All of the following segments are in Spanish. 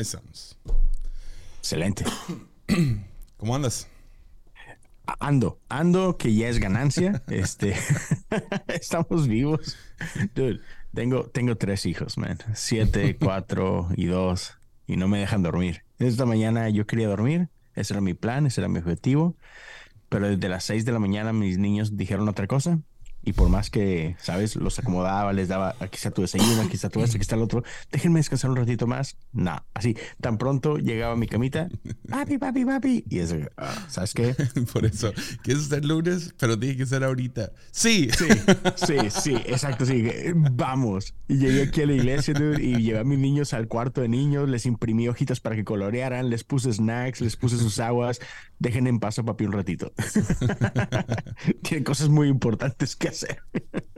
Ahí estamos. Excelente. ¿Cómo andas? Ando, ando que ya es ganancia. este, estamos vivos. Dude, tengo, tengo tres hijos, man. Siete, cuatro y dos. Y no me dejan dormir. Esta mañana yo quería dormir. Ese era mi plan, ese era mi objetivo. Pero desde las seis de la mañana mis niños dijeron otra cosa y por más que, ¿sabes? Los acomodaba, les daba, aquí está tu desayuno, aquí está tu esto, aquí está el otro, déjenme descansar un ratito más. No, así, tan pronto llegaba a mi camita, papi, papi, papi, y eso, ah, ¿sabes qué? por eso, ¿quieres ser lunes? Pero tiene que ser ahorita. Sí. Sí, sí, sí, exacto, sí, vamos. Y llegué aquí a la iglesia, dude, y llevé a mis niños al cuarto de niños, les imprimí hojitas para que colorearan, les puse snacks, les puse sus aguas, dejen en paso papi un ratito. Tiene cosas muy importantes que hacer.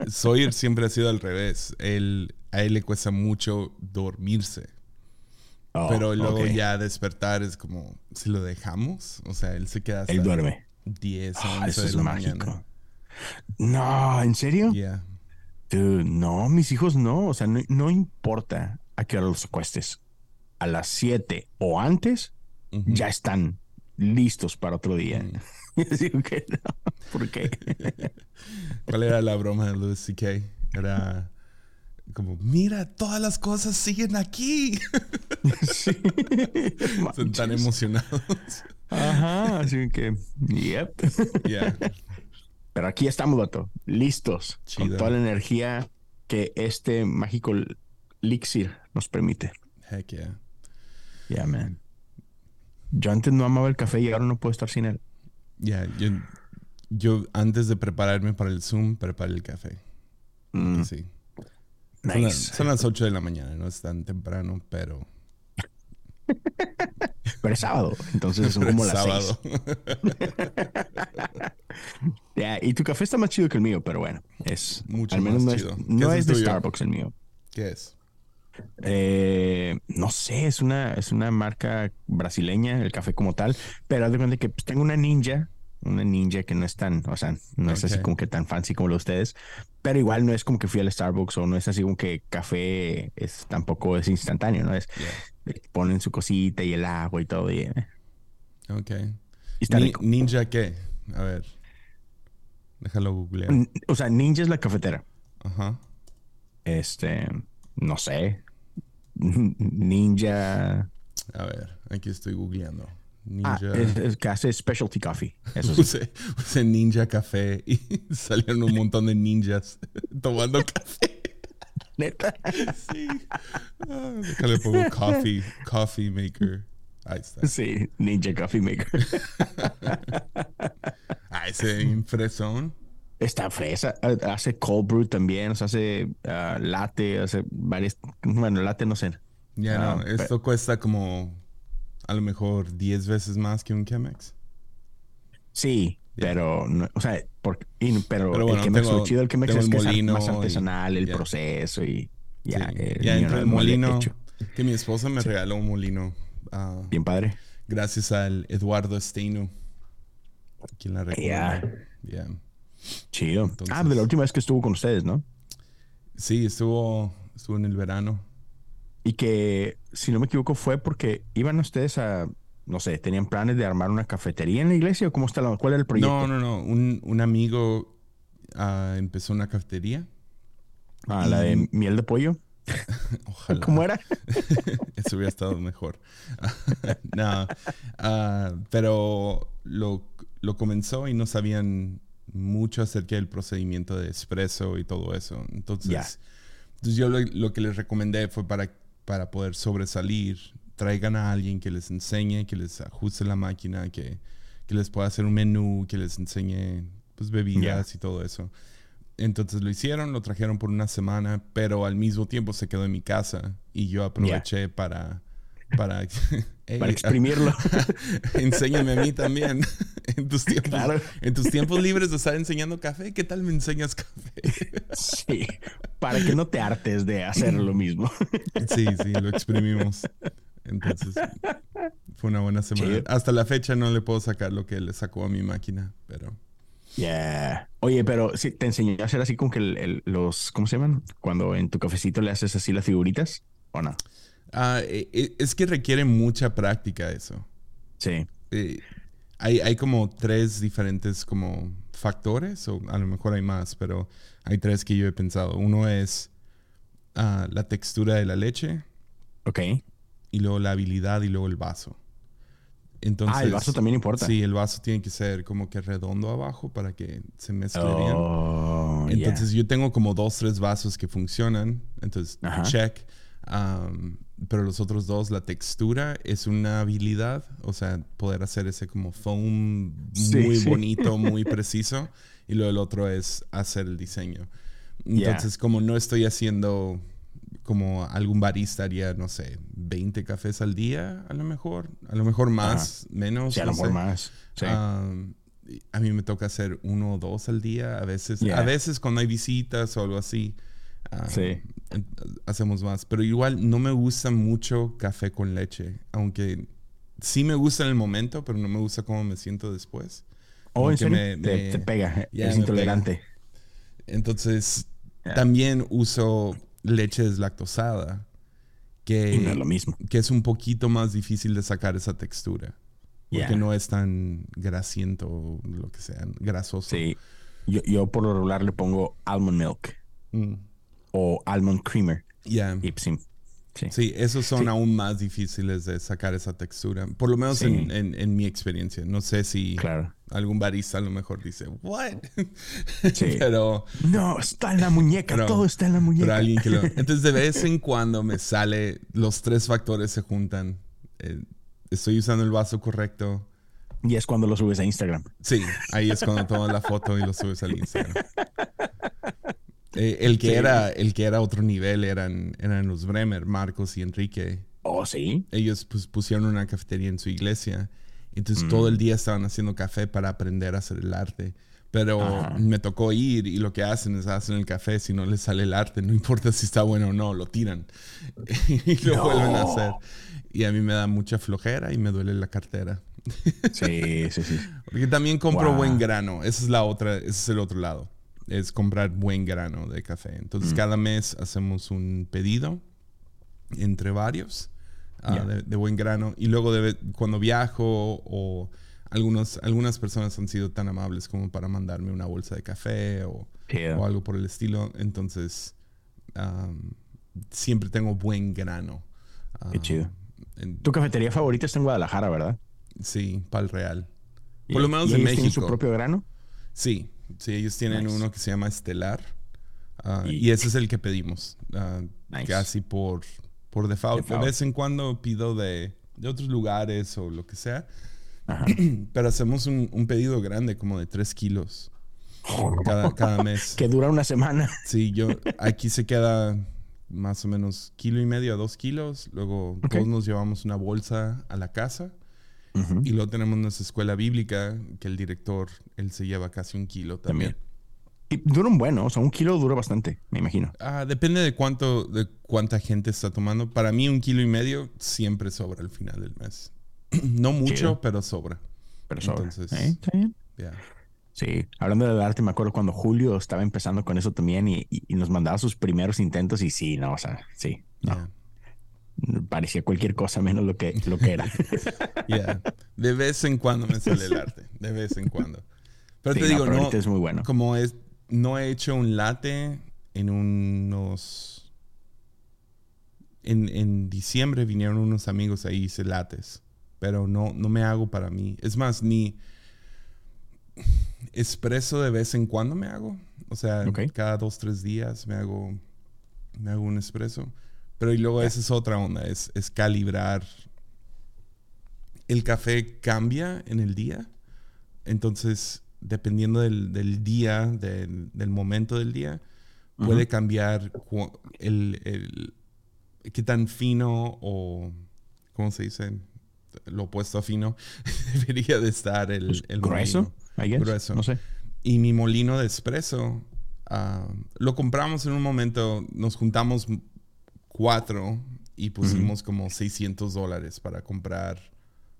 Sawyer siempre ha sido al revés. Él, a él le cuesta mucho dormirse. Oh, pero luego ya despertar es como, si lo dejamos, o sea, él se queda hasta él duerme. 10 ah, de la mañana. No, ¿en serio? no, mis hijos no. O sea, no, importa a qué hora los acuestes. A las 7 o antes, ya están listos para otro día. Digo que no. ¿Por qué? ¿Cuál era la broma de Louis C.K.? Era como, mira, todas las cosas siguen aquí. Sí. Son tan emocionados. Ajá, así que, yep. Yeah. Pero aquí estamos, vato, listos, con toda la energía que este mágico elixir nos permite. Heck yeah. Yeah, man. Yo antes no amaba el café y ahora no puedo estar sin él. Ya, yo, yo antes de prepararme para el Zoom, preparé el café. Mm. Sí. Nice. Son, las 8 de la mañana, no es tan temprano, pero. pero es sábado, entonces son como las sábado. Ya, y tu café está más chido que el mío, pero bueno, es. Mucho al menos no chido. es, no es de Starbucks el mío. ¿Qué es? Eh, no sé, es una, es una marca brasileña, el café como tal, pero haz de cuenta que pues, tengo una ninja, una ninja que no es tan, o sea, no es así como que tan fancy como lo de ustedes, pero igual no es como que fui al Starbucks o no es así como que café es tampoco es instantáneo, ¿no? Es ponen su cosita y el agua y todo. Y, eh. Ok. ¿Ninja qué? A ver. Déjalo googlear. O sea, ninja es la cafetera. Ajá. Este no sé, Ninja. A ver, aquí estoy googleando. Ah, ninja. es, que hace specialty coffee. Eso sí. Puse, Ninja Café y salieron un montón de ninjas tomando café. Neta. Sí. Ah, déjale pongo coffee, coffee maker. Ahí está. Sí, Ninja Coffee Maker. ah, ese impresón. Está fresa, hace cold brew también, o sea, hace uh, latte, hace varias, bueno, latte no sé. Ya no, ah, esto cuesta como a lo mejor 10 veces más que un Chemex. Sí, pero, o sea, pero, el Chemex, lo chido del Chemex es que es más artesanal el proceso y ya. ya entró el molino, que mi esposa me regaló un molino. Ah, Bien padre. Gracias al Eduardo Esteino, quien la regaló. Ya. Chido. ah, de la última vez que estuvo con ustedes, ¿no? Sí, estuvo, estuvo en el verano. Y que, si no me equivoco, fue porque iban ustedes a, no sé, tenían planes de armar una cafetería en la iglesia o cómo está la, cuál era el proyecto? No, no, no. Un, amigo ah, empezó una cafetería. Ah, la de miel de pollo. Ojalá. ¿Cómo era? Eso hubiera estado mejor. no, ah, pero lo, lo comenzó y no sabían mucho acerca del procedimiento de expreso y todo eso. Entonces, entonces yo lo, que les recomendé fue para, para poder sobresalir, traigan a alguien que les enseñe, que les ajuste la máquina, que, que les pueda hacer un menú, que les enseñe pues, bebidas y todo eso. Entonces lo hicieron, lo trajeron por una semana, pero al mismo tiempo se quedó en mi casa y yo aproveché para para, para exprimirlo. Enséñame a mí también. En tus, tiempos, en tus tiempos libres de estar enseñando café, ¿qué tal me enseñas café? Sí, para que no te hartes de hacer lo mismo. Sí, sí, lo exprimimos. Entonces, fue una buena semana. Hasta la fecha no le puedo sacar lo que le sacó a mi máquina, pero... Yeah. Oye, pero si te enseñó a hacer así como que los, ¿cómo se llaman? Cuando en tu cafecito le haces así las figuritas, ¿o no? Ah, e- e- es que requiere mucha práctica eso. Sí. Eh, hay, hay como tres diferentes como factores, o a lo mejor hay más, pero hay tres que yo he pensado. Uno es ah, la textura de la leche, Ok. y luego la habilidad y luego el vaso. Entonces, ah, el vaso también importa. Sí, el vaso tiene que ser como que redondo abajo para que se mezcle bien. Oh, ya. Entonces yo tengo como dos, tres vasos que funcionan. Entonces, Ajá. check. Um, pero los otros dos, la textura es una habilidad. O sea, poder hacer ese como foam Sí, muy sí. bonito, muy preciso. Y luego el otro es hacer el diseño. Entonces, como no estoy haciendo como algún barista haría, no sé, 20 cafés al día, a lo mejor. A lo mejor más, menos. Sí, a no lo mejor sé. más. Sí. Um, a mí me toca hacer uno o dos al día. A veces, Yeah. a veces cuando hay visitas o algo así, um, Sí. hacemos más. Pero igual no me gusta mucho café con leche. Aunque sí me gusta en el momento, pero no me gusta cómo me siento después. oh, en serio. me- te, me- te pega. Ya, es intolerante. Entonces, Yeah. también uso leche deslactosada. Que, Y no es lo mismo. que es un poquito más difícil de sacar esa textura. Porque Yeah. no es tan grasiento lo que sea, grasoso. Sí. Yo, yo por lo regular le pongo almond milk Mm. O almond creamer. Ya. Y sí. Sí. Esos son Sí. aún más difíciles de sacar esa textura. Por lo menos Sí. en, en- en mi experiencia. No sé si Claro. algún barista a lo mejor dice, ¿what? Pero, No, está en la muñeca. Pero- todo está en la muñeca. pero lo. Entonces, de vez en cuando me sale, los tres factores se juntan. Eh, estoy usando el vaso correcto. Y es cuando lo subes a Instagram. Sí, ahí es cuando tomas la foto y lo subes al Instagram. Eh, el, que Sí. era, el que era otro nivel eran, eran los Bremer, Marcos y Enrique. Oh, sí. ellos pues, pusieron una cafetería en su iglesia. Mm. Entonces todo el día estaban haciendo café para aprender a hacer el arte. Pero Ajá. me tocó ir y lo que hacen es hacen el café. Si no les sale el arte, no importa si está bueno o no, lo tiran. y lo No. vuelven a hacer. Y a mí me da mucha flojera y me duele la cartera. Sí, sí, sí. Porque también compro Wow. buen grano. Esa es la otra, ese es el otro lado. Es comprar buen grano de café. Entonces Mm. cada mes hacemos un pedido entre varios ah, de, de buen grano. Y luego de, cuando viajo o algunos, algunas personas han sido tan amables como para mandarme una bolsa de café o, algo por el estilo. Entonces siempre tengo buen grano. Qué chido. en- Tu cafetería favorita está en Guadalajara, ¿verdad? sí, pal real. Por lo menos ¿y en tienen su México. propio grano? Sí, sí, ellos tienen Nice. uno que se llama Estelar. ah, Y- y ese es el que pedimos. ah, Nice. Casi por, por default. Default. De vez en cuando pido de, de otros lugares o lo que sea. Ajá. Pero hacemos un, un pedido grande, como de 3 kilos cada, cada mes. que dura una semana. Sí, yo aquí se queda más o menos kilo y medio a dos kilos. Luego todos nos llevamos una bolsa a la casa. Y luego tenemos nuestra escuela bíblica, que el director, él se lleva casi un kilo también. También. Y dura un bueno, o sea, un kilo dura bastante, me imagino. Ah, depende de cuánto, de cuánta gente está tomando. Para mí un kilo y medio siempre sobra al final del mes. no mucho, Chido. pero sobra. Pero sobra. Entonces- ¿Eh? ¿Está bien? Sí, hablando del arte, me acuerdo cuando Julio estaba empezando con eso también y, y- y nos mandaba sus primeros intentos y sí, no, o sea, sí, no, parecía cualquier cosa menos lo que, lo que era. De vez en cuando me sale el arte. De vez en cuando. Pero Sí, te digo, no, ahorita es muy bueno. como es, no he hecho un latte en unos... En, en diciembre vinieron unos amigos ahí y hice lates. Pero no, no me hago para mí. Es más, ni espresso de vez en cuando me hago. O sea, cada dos, tres días me hago, me hago un espresso. Pero y luego esa es otra onda, es, es calibrar. El café cambia en el día. Entonces, dependiendo del, del día, del, del momento del día, puede cambiar el, el- qué tan fino o, ¿cómo se dice? Lo opuesto a fino debería de estar el, el Grueso, molino. I guess. Grueso. No sé. Y mi molino de espresso, ah, lo compramos en un momento, nos juntamos cuatro y pusimos como 600 dólares para comprar.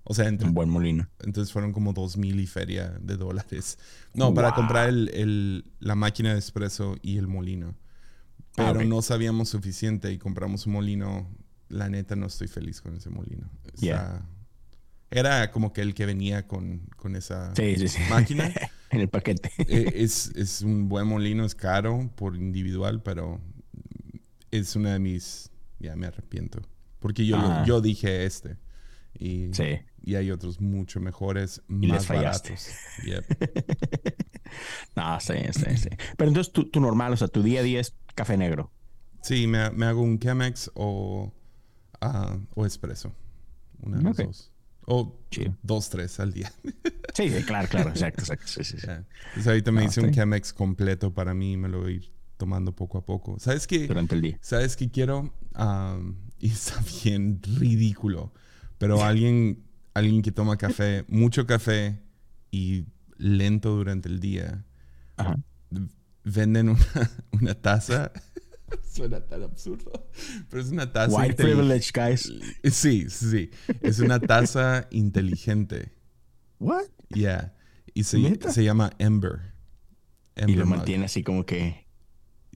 O sea, entre- Un buen molino. entonces fueron como dos mil y feria de dólares. No, para Wow. comprar el, el- la máquina de espresso y el molino. Ah, Pero ok. no sabíamos suficiente y compramos un molino la neta no estoy feliz con ese molino. Está- Yeah. Era como que el que venía con, con esa Sí, sí, sí. máquina. en el paquete. Eh, es, es un buen molino, es caro por individual, pero es una de mis... Ya me arrepiento. Porque yo, Ajá. yo dije este. Y, Sí. y hay otros mucho mejores, les más fallaste. baratos. Yep. No, sí, sí, sí. Pero entonces tu, tu normal, o sea, tu día a día es café negro. Sí, me, me hago un Chemex o, ah, o espresso. Una de dos. O dos, tres al día. Sí, claro, claro, exacto, exacto. Sí, sí. Entonces ahorita me Ah, hice un. Chemex completo para mí y me lo voy a ir tomando poco a poco. ¿Sabes qué? Durante el día. ¿Sabes qué quiero? Y está bien ridículo. Pero alguien, alguien que toma café, mucho café y lento durante el día, Ajá. venden una, una taza. Suena tan absurdo. Pero es una taza. White privilege, guys. Sí, sí. Es una taza inteligente. What? Yeah. Y se, se llama Ember. Y Ember lo Mug. mantiene así como que.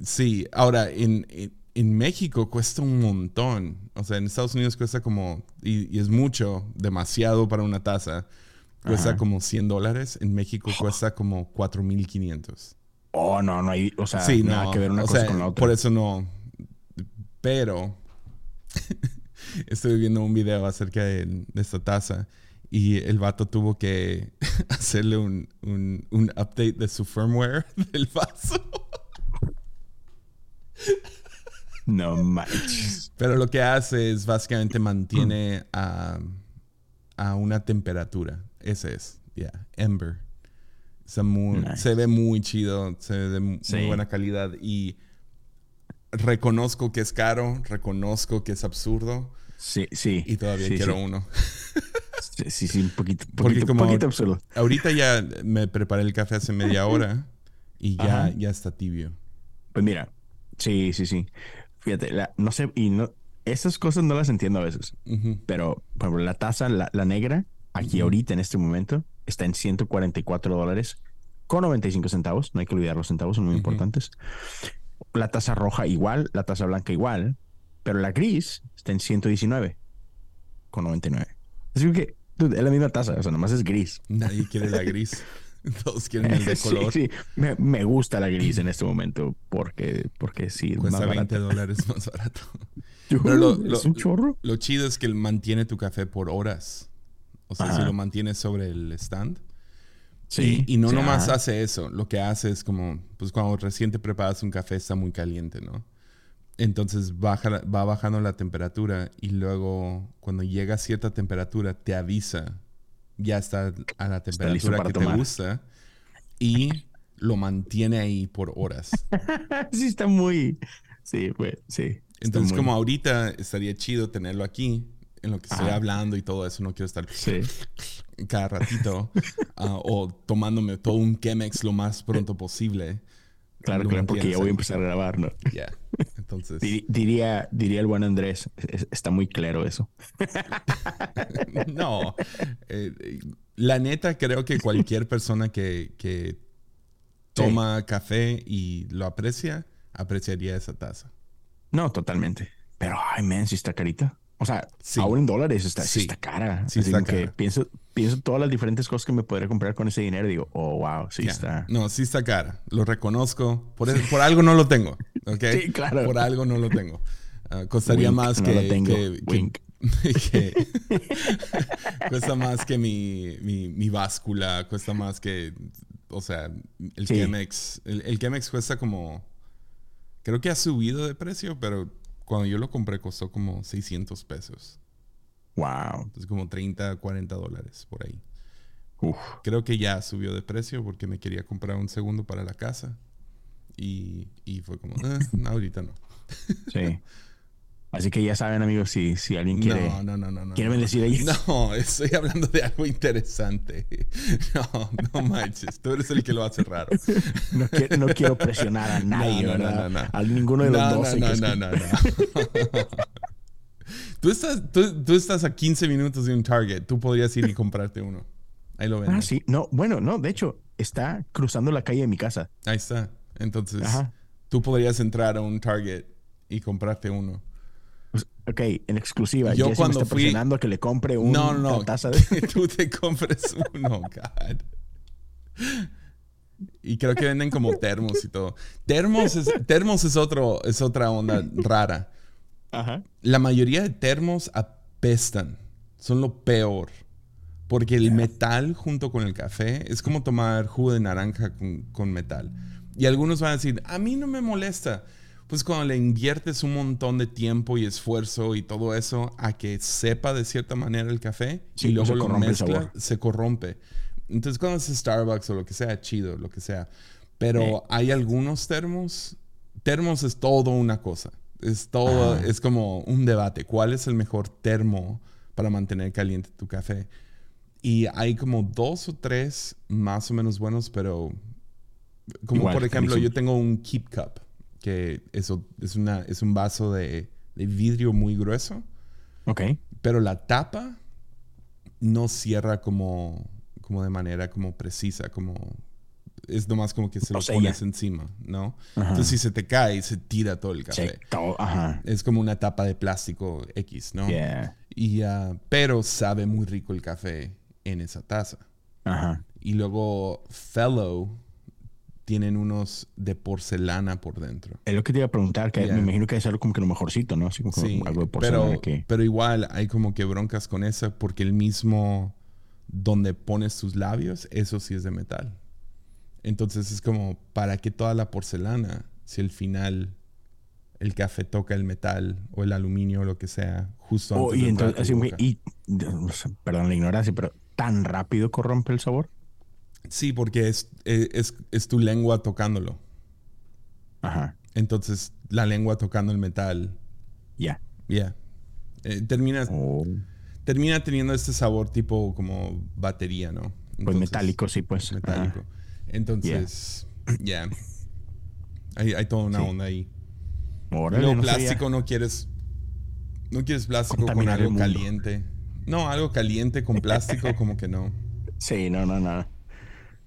Sí, ahora en, en, en México cuesta un montón. O sea, en Estados Unidos cuesta como, y, y es mucho, demasiado para una taza. Cuesta Ajá. como 100 dólares. En México cuesta como 4,500. Oh, no, no hay. O sea, sí, nada no. que ver una cosa sea, con la otra. Por eso no. Pero estoy viendo un video acerca de, de esta taza y el vato tuvo que hacerle un, un, un update de su firmware del vaso. No manches. Pero lo que hace es básicamente mantiene a, a una temperatura. Ese es, ya, Ember. Está muy- Nice. Se ve muy chido, se ve de Sí. muy buena calidad y reconozco que es caro, reconozco que es absurdo Sí, sí. y todavía Sí, quiero sí. uno. Sí, sí, sí, un poquito, Porque poquito, como- poquito absurdo. Ahorita ya me preparé el café hace media hora y ya, Ajá. ya está tibio. Pues mira, sí, sí, sí. Fíjate, la- no sé, y no, esas cosas no las entiendo a veces, pero por ejemplo, la taza, la, la negra, aquí ahorita en este momento, está en 144 dólares con 95 centavos. No hay que olvidar los centavos, son muy importantes. La taza roja igual, la taza blanca igual, pero la gris está en 119 con 99. Así que dude, es la misma taza, o sea, nomás es gris. Nadie quiere la gris. Todos quieren el de color. sí, Me, me gusta la gris en este momento porque, porque sí, es Cuesta más 20 barato. dólares más barato. Pero lo- es un chorro. Lo chido es que mantiene tu café por horas. O sea, si lo mantienes sobre el stand. Sí. Y, y no nomás hace eso. Lo que hace es como, pues cuando recién te preparas un café está muy caliente, ¿no? Entonces baja, va bajando la temperatura y luego cuando llega a cierta temperatura te avisa. Ya está a la temperatura que te gusta. Y lo mantiene ahí por horas. sí, está muy. Sí, pues, sí. Entonces, muy- como ahorita estaría chido tenerlo aquí, en lo que estoy Ajá. hablando y todo eso, no quiero estar Sí. cada ratito ah, o tomándome todo un Chemex lo más pronto posible. Claro, porque ya voy a empezar a grabar, ¿no? Ya. Entonces, Diría, diría el buen Andrés, es- está muy claro eso. no. eh, la neta, creo que cualquier persona que, que toma café y lo aprecia, apreciaría esa taza. No, totalmente. Pero, ay, man, sí está carita. O sea, Sí. aún en dólares está, está cara. Sí Así está cara. pienso, pienso todas las diferentes cosas que me podría comprar con ese dinero digo, oh, wow, sí está. No, sí está cara. Lo reconozco. Por, por algo no lo tengo. ¿ok? Sí, claro. Por algo no lo tengo. Ah, costaría Wink, más no que, lo tengo. que- que- Wink. que- cuesta más que mi, mi, mi báscula. Cuesta más que. O sea, el Sí. Chemex. El, el Chemex cuesta como. Creo que ha subido de precio, pero cuando yo lo compré costó como 600 pesos. Wow. Entonces, como 30, 40 dólares por ahí. Uf. Creo que ya subió de precio porque me quería comprar un segundo para la casa. Y, y fue como, "Eh, no, ahorita no. Sí. Así que ya saben, amigos, si, si alguien quiere, no, no, no, no. no quiere no. bendecir a ellos. No, estoy hablando de algo interesante. No, no manches. Tú eres el que lo hace raro. No, quiero, no quiero presionar a nadie, no, no, ¿verdad? no, no. A ninguno de los no, dos. no, no, no, no, no. Tú estás, tú, tú estás a 15 minutos de un Target. Tú podrías ir y comprarte uno. Ahí lo venden. Ah, sí. No, bueno, no, de hecho, está cruzando la calle de mi casa. Ahí está. Entonces, Ajá. tú podrías entrar a un Target y comprarte uno. Pues, ok, en exclusiva. Yo Jesse me cuando está fui- presionando a que le compre un- No, no, una no. taza de... Que tú te compres uno, God. Y creo que venden como termos y todo. Termos es, termos es, otro, es otra onda rara. Ajá. La mayoría de termos apestan. Son lo peor. Porque el metal junto con el café es como tomar jugo de naranja con, con metal. Y algunos van a decir, a mí no me molesta. Pues cuando le inviertes un montón de tiempo y esfuerzo y todo eso a que sepa de cierta manera el café Sí, y luego lo mezcla, se corrompe. Entonces cuando es Starbucks o lo que sea, chido, lo que sea. Pero hay algunos termos. Termos es todo una cosa. Es todo, Ajá. es como un debate. ¿Cuál es el mejor termo para mantener caliente tu café? Y hay como dos o tres más o menos buenos, pero como Igual, por ejemplo, yo tengo un Keep Cup, que eso es, una, es un vaso de, de vidrio muy grueso, Ok. pero la tapa no cierra como, como de manera como precisa, como es nomás como que se lo O sea, pones ya. encima, ¿no? Ajá. Entonces si se te cae, se tira todo el café. todo- Ajá. Es como una tapa de plástico X, ¿no? Yeah. Y, ah, pero sabe muy rico el café en esa taza. Ajá. Y luego Fellow tienen unos de porcelana por dentro. Es lo que te iba a preguntar, que Yeah. me imagino que es algo como que lo mejorcito, ¿no? Así como Sí, algo de porcelana pero, que... pero igual hay como que broncas con esa porque el mismo donde pones tus labios, eso sí es de metal. Entonces es como, ¿para qué toda la porcelana si al final el café toca el metal o el aluminio o lo que sea justo Oh, antes y de entonces, así, y, perdón la ignorancia, pero tan rápido corrompe el sabor. Sí, porque es, es, es- es tu lengua tocándolo. Ajá. Entonces la lengua tocando el metal, Ya. ya. Eh, termina, Oh, termina teniendo este sabor tipo como batería, ¿no? pues Entonces- metálico, sí, pues. metálico. Ajá. Entonces, ya. Hay, hay toda una Sí. onda ahí. Órale, no plástico no quieres. No quieres plástico con algo caliente. No, algo caliente con plástico, como que no. Sí, no, no, no.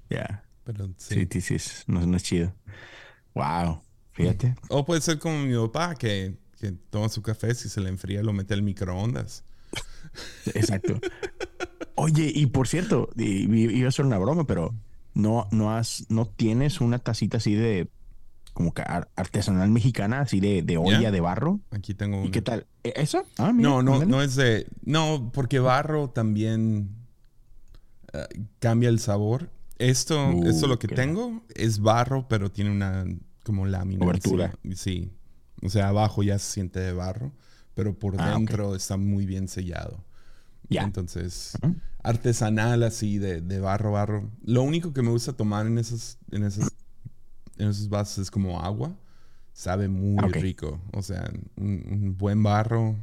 Ya. Pero Sí, sí. sí, no, no es chido. Wow. Fíjate. O puede ser como mi papá, que, que toma su café, si se le enfría, lo mete al microondas. Exacto. Oye, y por cierto, iba a ser una broma, pero no, no has, no tienes una tacita así de como que ar- artesanal mexicana, así de, de olla de barro. Aquí tengo ¿Y una. qué tal? ¿E- ¿Esa? Ah, mira, No, no, ándale. no es de. No, porque barro también eh, cambia el sabor. Esto, Uh, esto lo que tengo es barro, pero tiene una como lámina. Obertura. Sí, sí. O sea, abajo ya se siente de barro, pero por Ah, dentro está muy bien sellado. Ya. Entonces, artesanal así de, de barro, barro. Lo único que me gusta tomar en esos, en esos, en esos vasos es como agua. Sabe muy rico. O sea, un, un buen barro.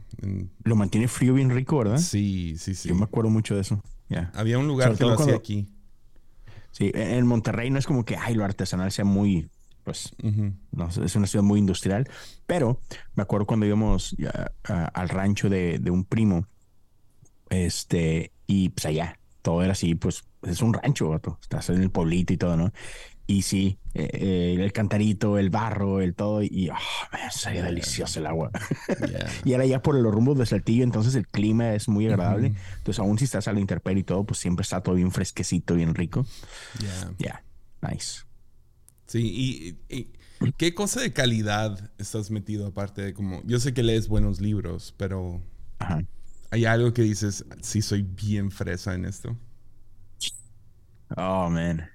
Lo mantiene frío bien rico, ¿verdad? Sí, sí, sí. Yo me acuerdo mucho de eso. Ya. Había un lugar Sobre que lo hacía cuando- aquí. Sí, en Monterrey no es como que, ay, lo artesanal sea muy, pues, no es una ciudad muy industrial, pero me acuerdo cuando íbamos a- al rancho de, de un primo, este, y pues allá, todo era así, pues es un rancho, vato, estás en el pueblito y todo, ¿no? Y sí, eh, eh, el cantarito, el barro, el todo, y ah, man, sabía delicioso el agua. Yeah. y era ya por los rumbos de Saltillo, entonces el clima es muy agradable. Ujú. Entonces, aún si estás a la intemperie y todo, pues siempre está todo bien fresquecito, bien rico. Yeah. Ya, nice. Sí, y, y- ¿qué cosa de calidad estás metido aparte de como... Yo sé que lees buenos libros, pero Ajá. Hay algo que dices, sí soy bien fresa en esto. Oh, man.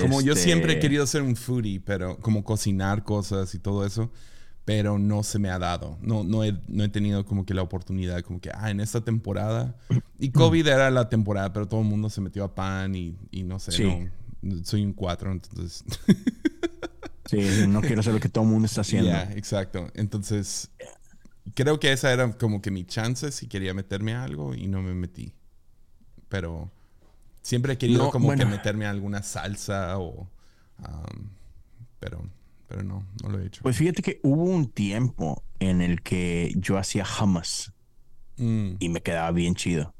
Como yo Este, siempre he querido ser un foodie, pero como cocinar cosas y todo eso, pero no se me ha dado. No, no, he, no he tenido como que la oportunidad, como que, ah, en esta temporada. Y COVID era la temporada, pero todo el mundo se metió a pan y, y no sé, Sí. no, soy un cuatro, entonces... Sí, no quiero hacer lo que todo el mundo está haciendo. Ya, exacto. Entonces, creo que esa era como que mi chance si quería meterme a algo y no me metí. Pero siempre he querido No, como que meterme a alguna salsa o... um, pero, pero no, no lo he hecho. Pues fíjate que hubo un tiempo en el que yo hacía hummus Mm, y me quedaba bien chido.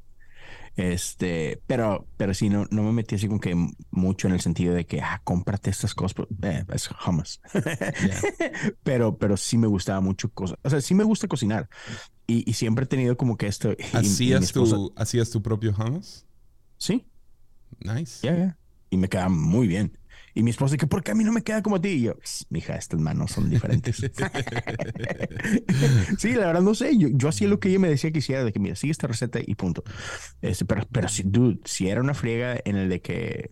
Este, pero, pero sí, no, no me metí así como que mucho en el sentido de que, ah, cómprate estas cosas, pues, eh, es hummus. pero, pero sí me gustaba mucho cosas. O sea, sí me gusta cocinar, Y, siempre he tenido como que esto. ¿Hacías, tu, ¿Hacías tu propio hummus? Sí. Nice. Ya, Y me queda muy bien. Y mi esposa dice, ¿por qué a mí no me queda como a ti? Y yo, mija, estas manos son diferentes. sí, la verdad no sé. Yo, yo hacía lo que ella me decía que hiciera, de que mira, sigue esta receta y punto. Este, pero, pero si, dude, si era una friega en el de que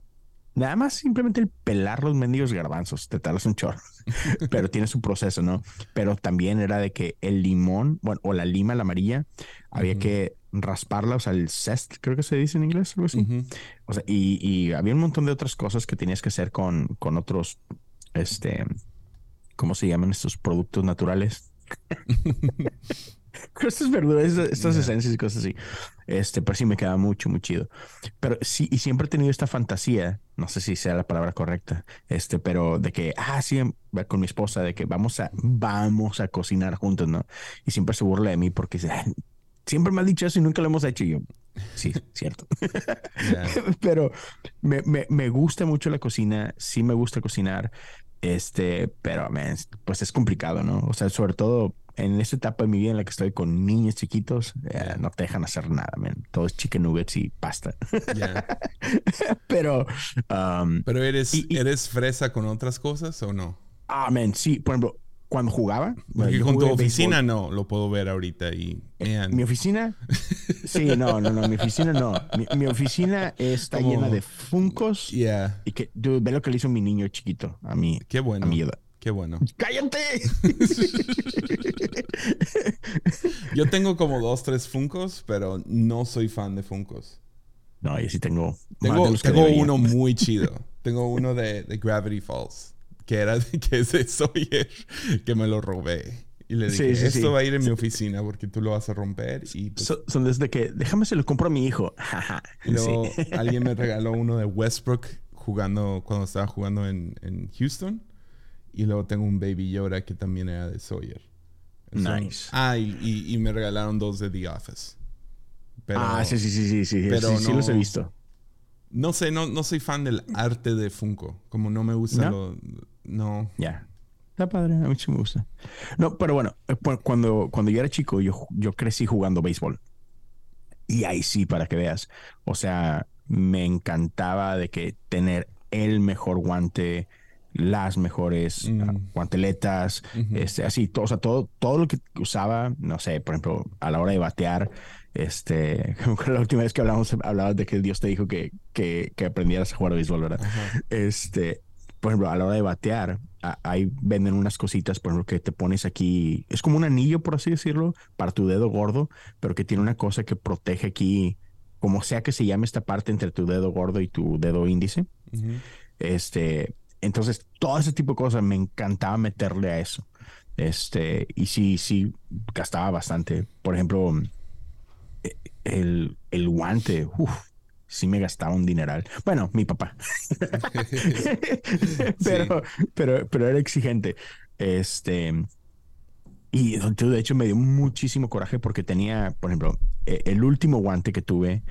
Nada más simplemente el pelar los mendigos garbanzos, te talas un chorro, pero tiene su proceso, ¿no? Pero también era de que el limón, bueno, o la lima, la amarilla, había que rasparla, o sea, el zest, creo que se dice en inglés, algo así. O sea, y, había un montón de otras cosas que tenías que hacer con, con otros, este, ¿cómo se llaman estos productos naturales? estas verduras, estas esencias y cosas así. Este, pero sí me queda mucho, muy chido. Pero sí, y siempre he tenido esta fantasía, no sé si sea la palabra correcta, este, pero de que, ah, sí, con mi esposa, de que vamos a, vamos a cocinar juntos, ¿no? Y siempre se burla de mí porque dice, siempre me ha dicho eso y nunca lo hemos hecho. Y yo, sí, cierto. pero me, me, me gusta mucho la cocina, sí me gusta cocinar. Este, pero pues es complicado, ¿no? O sea, sobre todo en esta etapa de mi vida en la que estoy con niños chiquitos, eh, no te dejan hacer nada, man. Todo es chicken nuggets y pasta. pero. Um, pero eres, ¿eres fresa con otras cosas o no? Ah, man, sí. Por ejemplo, cuando jugaba. Porque con tu oficina no, lo puedo ver ahorita y. ¿Mi oficina? Sí, no, no, no, mi oficina no. Mi, oficina está llena de funcos. Yeah. Y que, dude, ve lo que le hizo mi niño chiquito a mí. Qué bueno. A mi Qué bueno. ¡Cállate! Yo tengo como dos, tres Funcos, pero no soy fan de Funcos. No, yo sí tengo. Tengo, uno muy chido. tengo uno de, Gravity Falls, que era que es de Sawyer, que me lo robé. Y le dije, esto va a ir en mi oficina porque tú lo vas a romper. Y pues son desde que, déjame se lo compro a mi hijo. y luego alguien me regaló uno de Westbrook jugando, cuando estaba jugando en, en Houston. Y luego tengo un Baby Yoda que también era de Sawyer. nice. Ah, y, me regalaron dos de The Office. ah, sí, sí, sí, sí, Pero sí, los he visto. No sé, no, no soy fan del arte de Funko. Como no me gusta ¿No? lo... No. Ya. Está padre, a mí sí me gusta. No, pero bueno, eh, cuando, cuando yo era chico, yo, yo crecí jugando béisbol. Y ahí sí, para que veas. O sea, me encantaba de que tener el mejor guante, las mejores ah, mm. guanteletas, este, así, todo, o sea, todo, todo lo que usaba, no sé, por ejemplo, a la hora de batear, este, la última vez que hablamos, hablabas de que Dios te dijo que, que, que aprendieras a jugar a béisbol, ¿verdad? Este, por ejemplo, a la hora de batear, ahí venden unas cositas, por ejemplo, que te pones aquí, es como un anillo, por así decirlo, para tu dedo gordo, pero que tiene una cosa que protege aquí, como sea que se llame esta parte entre tu dedo gordo y tu dedo índice. Este, entonces, todo ese tipo de cosas me encantaba meterle a eso. Este, y sí, sí, gastaba bastante. Por ejemplo, e, el, el guante, uff, sí me gastaba un dineral. Bueno, mi papá. pero, pero, pero era exigente. Este, y de hecho me dio muchísimo coraje porque tenía, por ejemplo, e, el último guante que tuve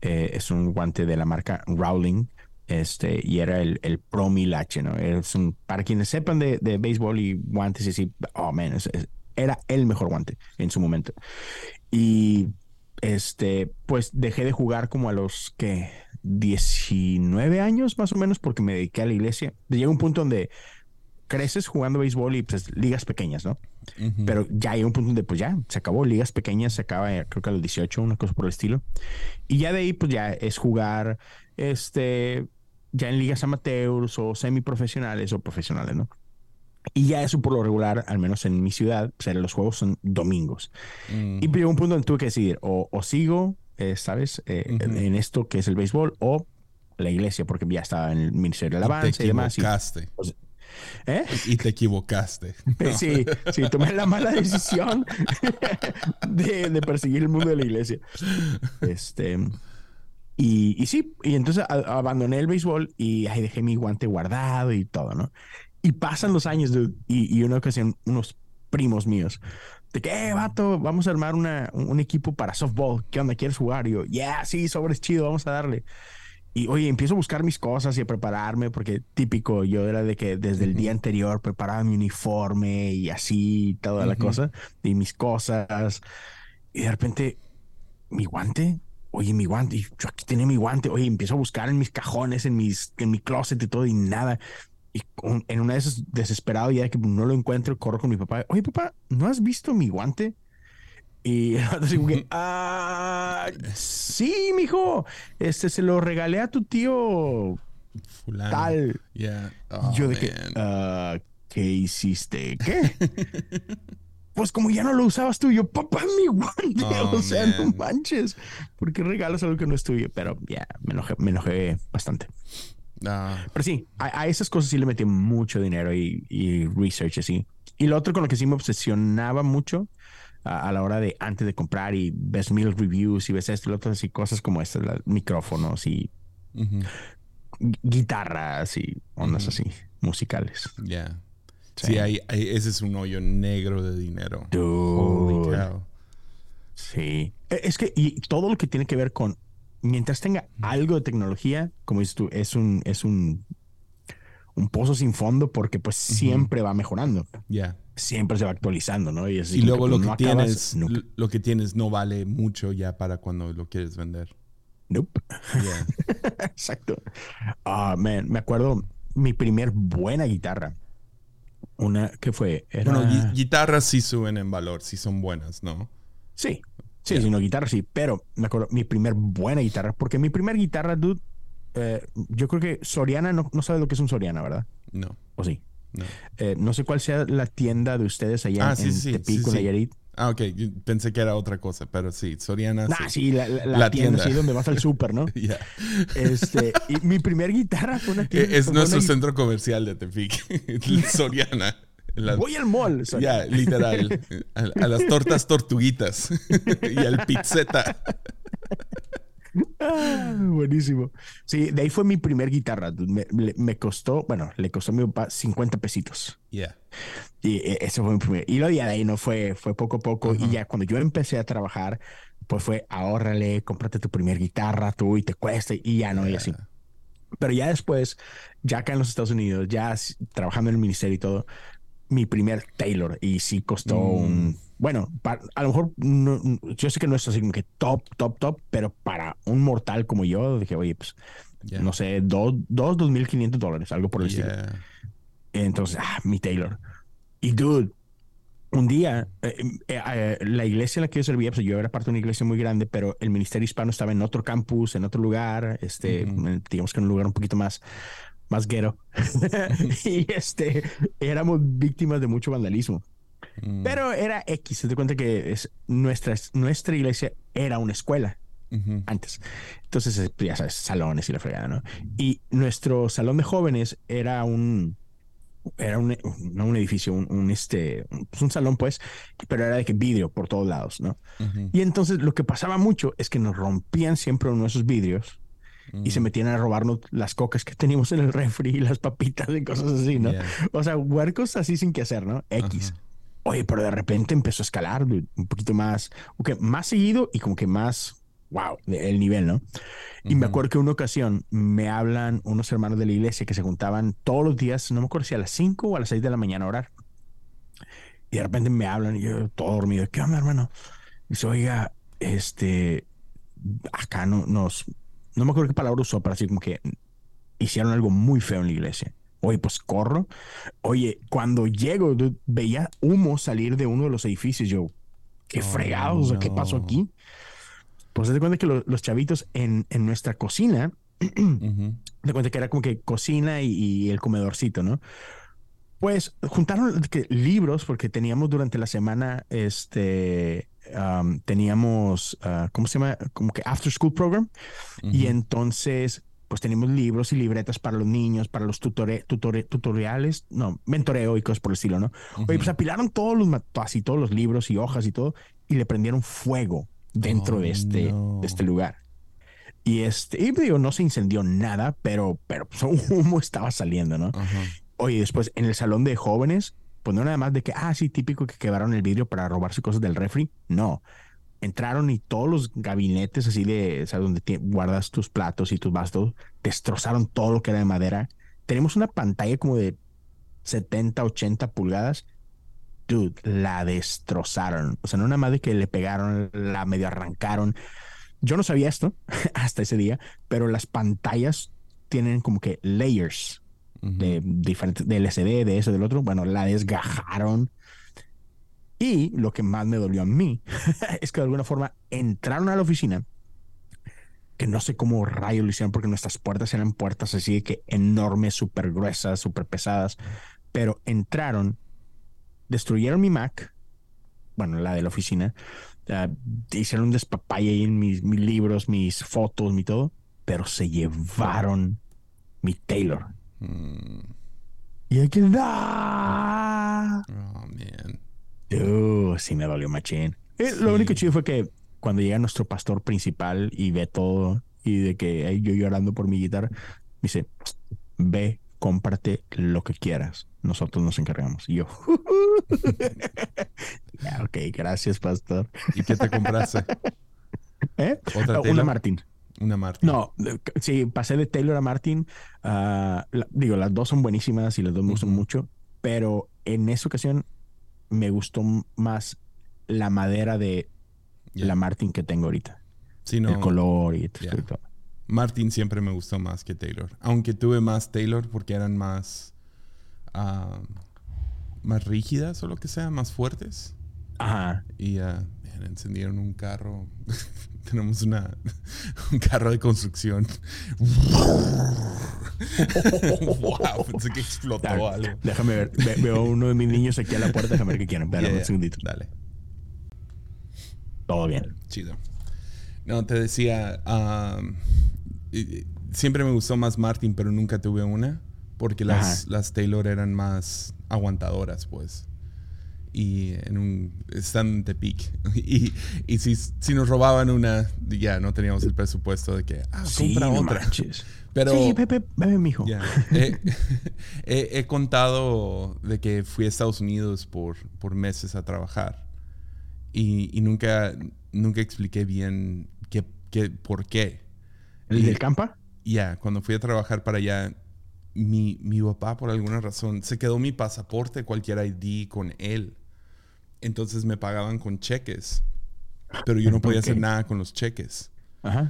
eh, es un guante de la marca Rowling este, y era el, el Pro 1000H, ¿no? Es un, para quienes sepan de, de béisbol y guantes y así, oh, man, era el mejor guante en su momento. Y, este, pues dejé de jugar como a los, que 19 años más o menos, porque me dediqué a la iglesia. Llega un punto donde creces jugando béisbol y pues ligas pequeñas, ¿no? Pero ya hay un punto donde pues ya se acabó, ligas pequeñas, se acaba creo que a los 18, una cosa por el estilo. Y ya de ahí pues ya es jugar, este, ya en ligas amateurs o semiprofesionales o profesionales, ¿no? Y ya eso por lo regular, al menos en mi ciudad, pues, los juegos son domingos. Mm. Y llegó un punto donde tuve que decidir, o, sigo, eh, ¿sabes? Eh, en, esto que es el béisbol, o la iglesia, porque ya estaba en el Ministerio de Alabanza y, demás. Y, pues, ¿Eh? Y te equivocaste. Sí, sí, tomé la mala decisión de, de, perseguir el mundo de la iglesia. Este, y, y sí, y entonces abandoné el béisbol y ahí dejé mi guante guardado y todo, ¿no? Y pasan los años, y, y una ocasión, unos primos míos, de que, eh, vato, vamos a armar una, un equipo para softball. ¿Qué onda? ¿Quieres jugar? Y yo, yeah, sí, sobre es chido, vamos a darle. Y oye, empiezo a buscar mis cosas y a prepararme, porque típico, yo era de que desde el día anterior preparaba mi uniforme y así, toda la cosa, y mis cosas. Y de repente, mi guante, oye, mi guante, y yo aquí tenía mi guante, oye, empiezo a buscar en mis cajones, en, mis, en mi closet y todo, y nada. Y en una de esas desesperado, ya que no lo encuentro, corro con mi papá. Oye, papá, ¿no has visto mi guante? Y así que, ah, sí, mijo, este se lo regalé a tu tío Fulano. tal. Yeah. yo de que, uh, ¿qué hiciste? ¿Qué? pues como ya no lo usabas tú, yo, papá, mi guante, oh, o sea, no manches, ¿por qué regalas algo que no es tuyo? Pero ya, me, enojé, me enojé bastante. Pero sí, a, esas cosas sí le metí mucho dinero y, research así. Y lo otro con lo que sí me obsesionaba mucho a, la hora de antes de comprar y ves mil reviews y ves esto y lo otro, así cosas como estas, micrófonos y guitarras y ondas así, musicales. Ya. Sí, hay, ese es un hoyo negro de dinero. Sí. E, es que, y todo lo que tiene que ver con mientras tenga algo de tecnología, como dices tú, es un, es un, un pozo sin fondo porque pues siempre va mejorando. Ya. Siempre se va actualizando, ¿no? Y, luego lo, que tienes, lo que tienes no vale mucho ya para cuando lo quieres vender. Nope. Exacto. Ah, me acuerdo mi primer buena guitarra. Una que fue. Bueno, guitarras sí suben en valor, sí son buenas, ¿no? Sí, Sí, sí, no guitarra, sí. Pero me acuerdo, mi primer buena guitarra, porque mi primer guitarra, dude, eh, yo creo que Soriana no, no sabe lo que es un Soriana, ¿verdad? No. ¿O sí? No. Eh, no sé cuál sea la tienda de ustedes allá ah, en, sí, Tepico, sí, Ah, ok. Pensé que era otra cosa, pero sí, Soriana. Ah, sí, la, la, tienda, sí, donde vas al súper, ¿no? Ya. Este, y mi primer guitarra fue una tienda. Es nuestro centro comercial de Tepic, Soriana. Voy al mall. Ya, literal. A, las tortas tortuguitas y al pizzeta. Ah, buenísimo. Sí, de ahí fue mi primer guitarra. Me, costó, bueno, le costó a mi papá 50 pesitos. Yeah. Y e, ese fue mi primer. Y lo de ahí no fue, fue poco a poco. Y ya cuando yo empecé a trabajar, pues fue ahórrale, cómprate tu primer guitarra tú y te cuesta y ya no, y así. Pero ya después, ya acá en los Estados Unidos, ya trabajando en el ministerio y todo, mi primer Taylor y sí costó mm. un... Bueno, a lo mejor yo sé que no es así como que top, top, top, pero para un mortal como yo, dije, oye, pues, no sé, dos, dos, dos mil quinientos dólares, algo por el estilo. Entonces, ah, mi Taylor. Y dude, un día, eh, eh, eh, la iglesia en la que yo servía, pues yo era parte de una iglesia muy grande, pero el ministerio hispano estaba en otro campus, en otro lugar, este, digamos que en un lugar un poquito más, más guero. y este, éramos víctimas de mucho vandalismo. Mm. Pero era X, se te cuenta que es, nuestra, nuestra iglesia era una escuela antes. Entonces, ya sabes, salones y la fregada, ¿no? Y nuestro salón de jóvenes era un, era un, un edificio, un, este, pues un salón, pues, pero era de que vidrio por todos lados, ¿no? Y entonces lo que pasaba mucho es que nos rompían siempre uno de esos vidrios y se mm. metían a robarnos las cocas que teníamos en el refri y las papitas y cosas así, ¿no? O sea, huercos así sin que hacer, ¿no? X. Oye, pero de repente empezó a escalar un poquito más, okay, más seguido y como que más, wow, el nivel, ¿no? Y me acuerdo que una ocasión me hablan unos hermanos de la iglesia que se juntaban todos los días, no me acuerdo si a las 5 o a las 6 de la mañana a orar. Y de repente me hablan y yo todo dormido, ¿qué onda, hermano? Y dice, oiga, este, acá no, nos, no me acuerdo qué palabra usó, pero así como que hicieron algo muy feo en la iglesia. Oye, pues corro. Oye, cuando llego, veía humo salir de uno de los edificios. Yo, qué oh, fregados, ¿qué pasó aquí? Pues se cuenta que los chavitos en, en, nuestra cocina, uh cuenta que era como que cocina y, el comedorcito, ¿no? Pues juntaron libros porque teníamos durante la semana este teníamos, uh, ¿cómo se llama? Como que after school program. Y entonces, pues teníamos libros y libretas para los niños, para los tutore, tutoriales, no, mentoreo y cosas por el estilo, ¿no? Oye, pues apilaron todos los, así todos los libros y hojas y todo, y le prendieron fuego dentro de, este, de este lugar. Y este, y digo, no se incendió nada, pero, pero pues, un humo estaba saliendo, ¿no? Oye, después en el salón de jóvenes pues no nada más de que, ah, sí, típico que quebraron el vidrio para robarse cosas del refri. No. Entraron y todos los gabinetes así de, ¿sabes? Donde guardas tus platos y tus vasos, destrozaron todo lo que era de madera. Tenemos una pantalla como de 70, 80 pulgadas dude, la destrozaron. O sea, no nada más de que le pegaron, la medio arrancaron. Yo no sabía esto hasta ese día, pero las pantallas tienen como que layers de diferentes, de LCD, de eso, del otro. Bueno, la desgajaron. Y lo que más me dolió a mí es que de alguna forma entraron a la oficina, que no sé cómo rayos lo hicieron, porque nuestras puertas eran puertas así que enormes, súper gruesas, súper pesadas, pero entraron, destruyeron mi Mac, bueno, la de la oficina, uh, hicieron un despapalle ahí en mis, mis libros, mis fotos, mi todo, pero se llevaron mi Taylor. Mm. Y aquí da. Oh, man. Uh, sí me valió machín. Eh, lo único chido fue que cuando llega nuestro pastor principal y ve todo y de que yo llorando por mi guitarra, dice, ve, cómprate lo que quieras. Nosotros nos encargamos. Y yo, ok, gracias, pastor. ¿Y qué te compraste? ¿Eh? Una Martín. Una Martin. No, sí, pasé de Taylor a Martin. Ah, digo, las dos son buenísimas y las dos me gustan mucho, pero en esa ocasión me gustó más la madera de la Martin que tengo ahorita. Sí, no, El color y, todo. Martin siempre me gustó más que Taylor. Aunque tuve más Taylor porque eran más. Ah, más rígidas o lo que sea, más fuertes. Ajá. Y encendieron un carro. Tenemos una, un carro de construcción. wow, pensé que explotó algo. Déjame ver. veo uno de mis niños aquí a la puerta. Déjame ver qué quieren. Espera un segundito. Dale. Todo bien. Chido. No, te decía. siempre me gustó más Martin, pero nunca tuve una. Porque las, las Taylor eran más aguantadoras, pues y en un en Tepic. Y, y si, si, nos robaban una, ya no teníamos el presupuesto de que, ah, compra otra. Pero, sí, Pepe, bebe, mijo. he, contado de que fui a Estados Unidos por, por meses a trabajar y, y nunca, nunca expliqué bien qué, qué, por qué. ¿El del campa? Ya, cuando fui a trabajar para allá, mi, mi papá, por alguna razón, se quedó mi pasaporte, cualquier ID con él. Entonces me pagaban con cheques, pero yo no podía hacer nada con los cheques.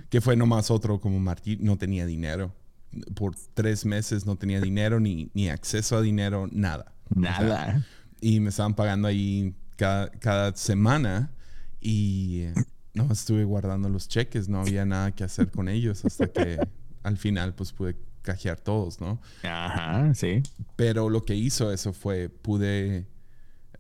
Que fue nomás otro como Martín, no tenía dinero. Por tres meses no tenía dinero, ni, ni acceso a dinero, nada. Nada. y me estaban pagando ahí cada, cada semana y no estuve guardando los cheques, no había nada que hacer con ellos hasta que al final pues pude cajear todos, ¿no? Ajá, sí. Pero lo que hizo eso fue, pude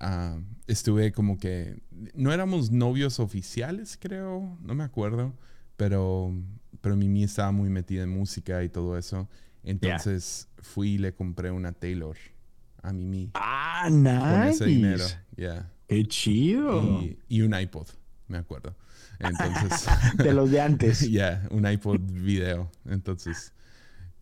Ah, estuve como que no éramos novios oficiales, creo, no me acuerdo, pero pero Mimi estaba muy metida en música y todo eso. Entonces fui y le compré una Taylor a Mimi. Ah, nice. Con ese dinero, yeah. Qué chido. Y, un iPod, me acuerdo. Entonces. de los de antes. Ya, un iPod video. Entonces.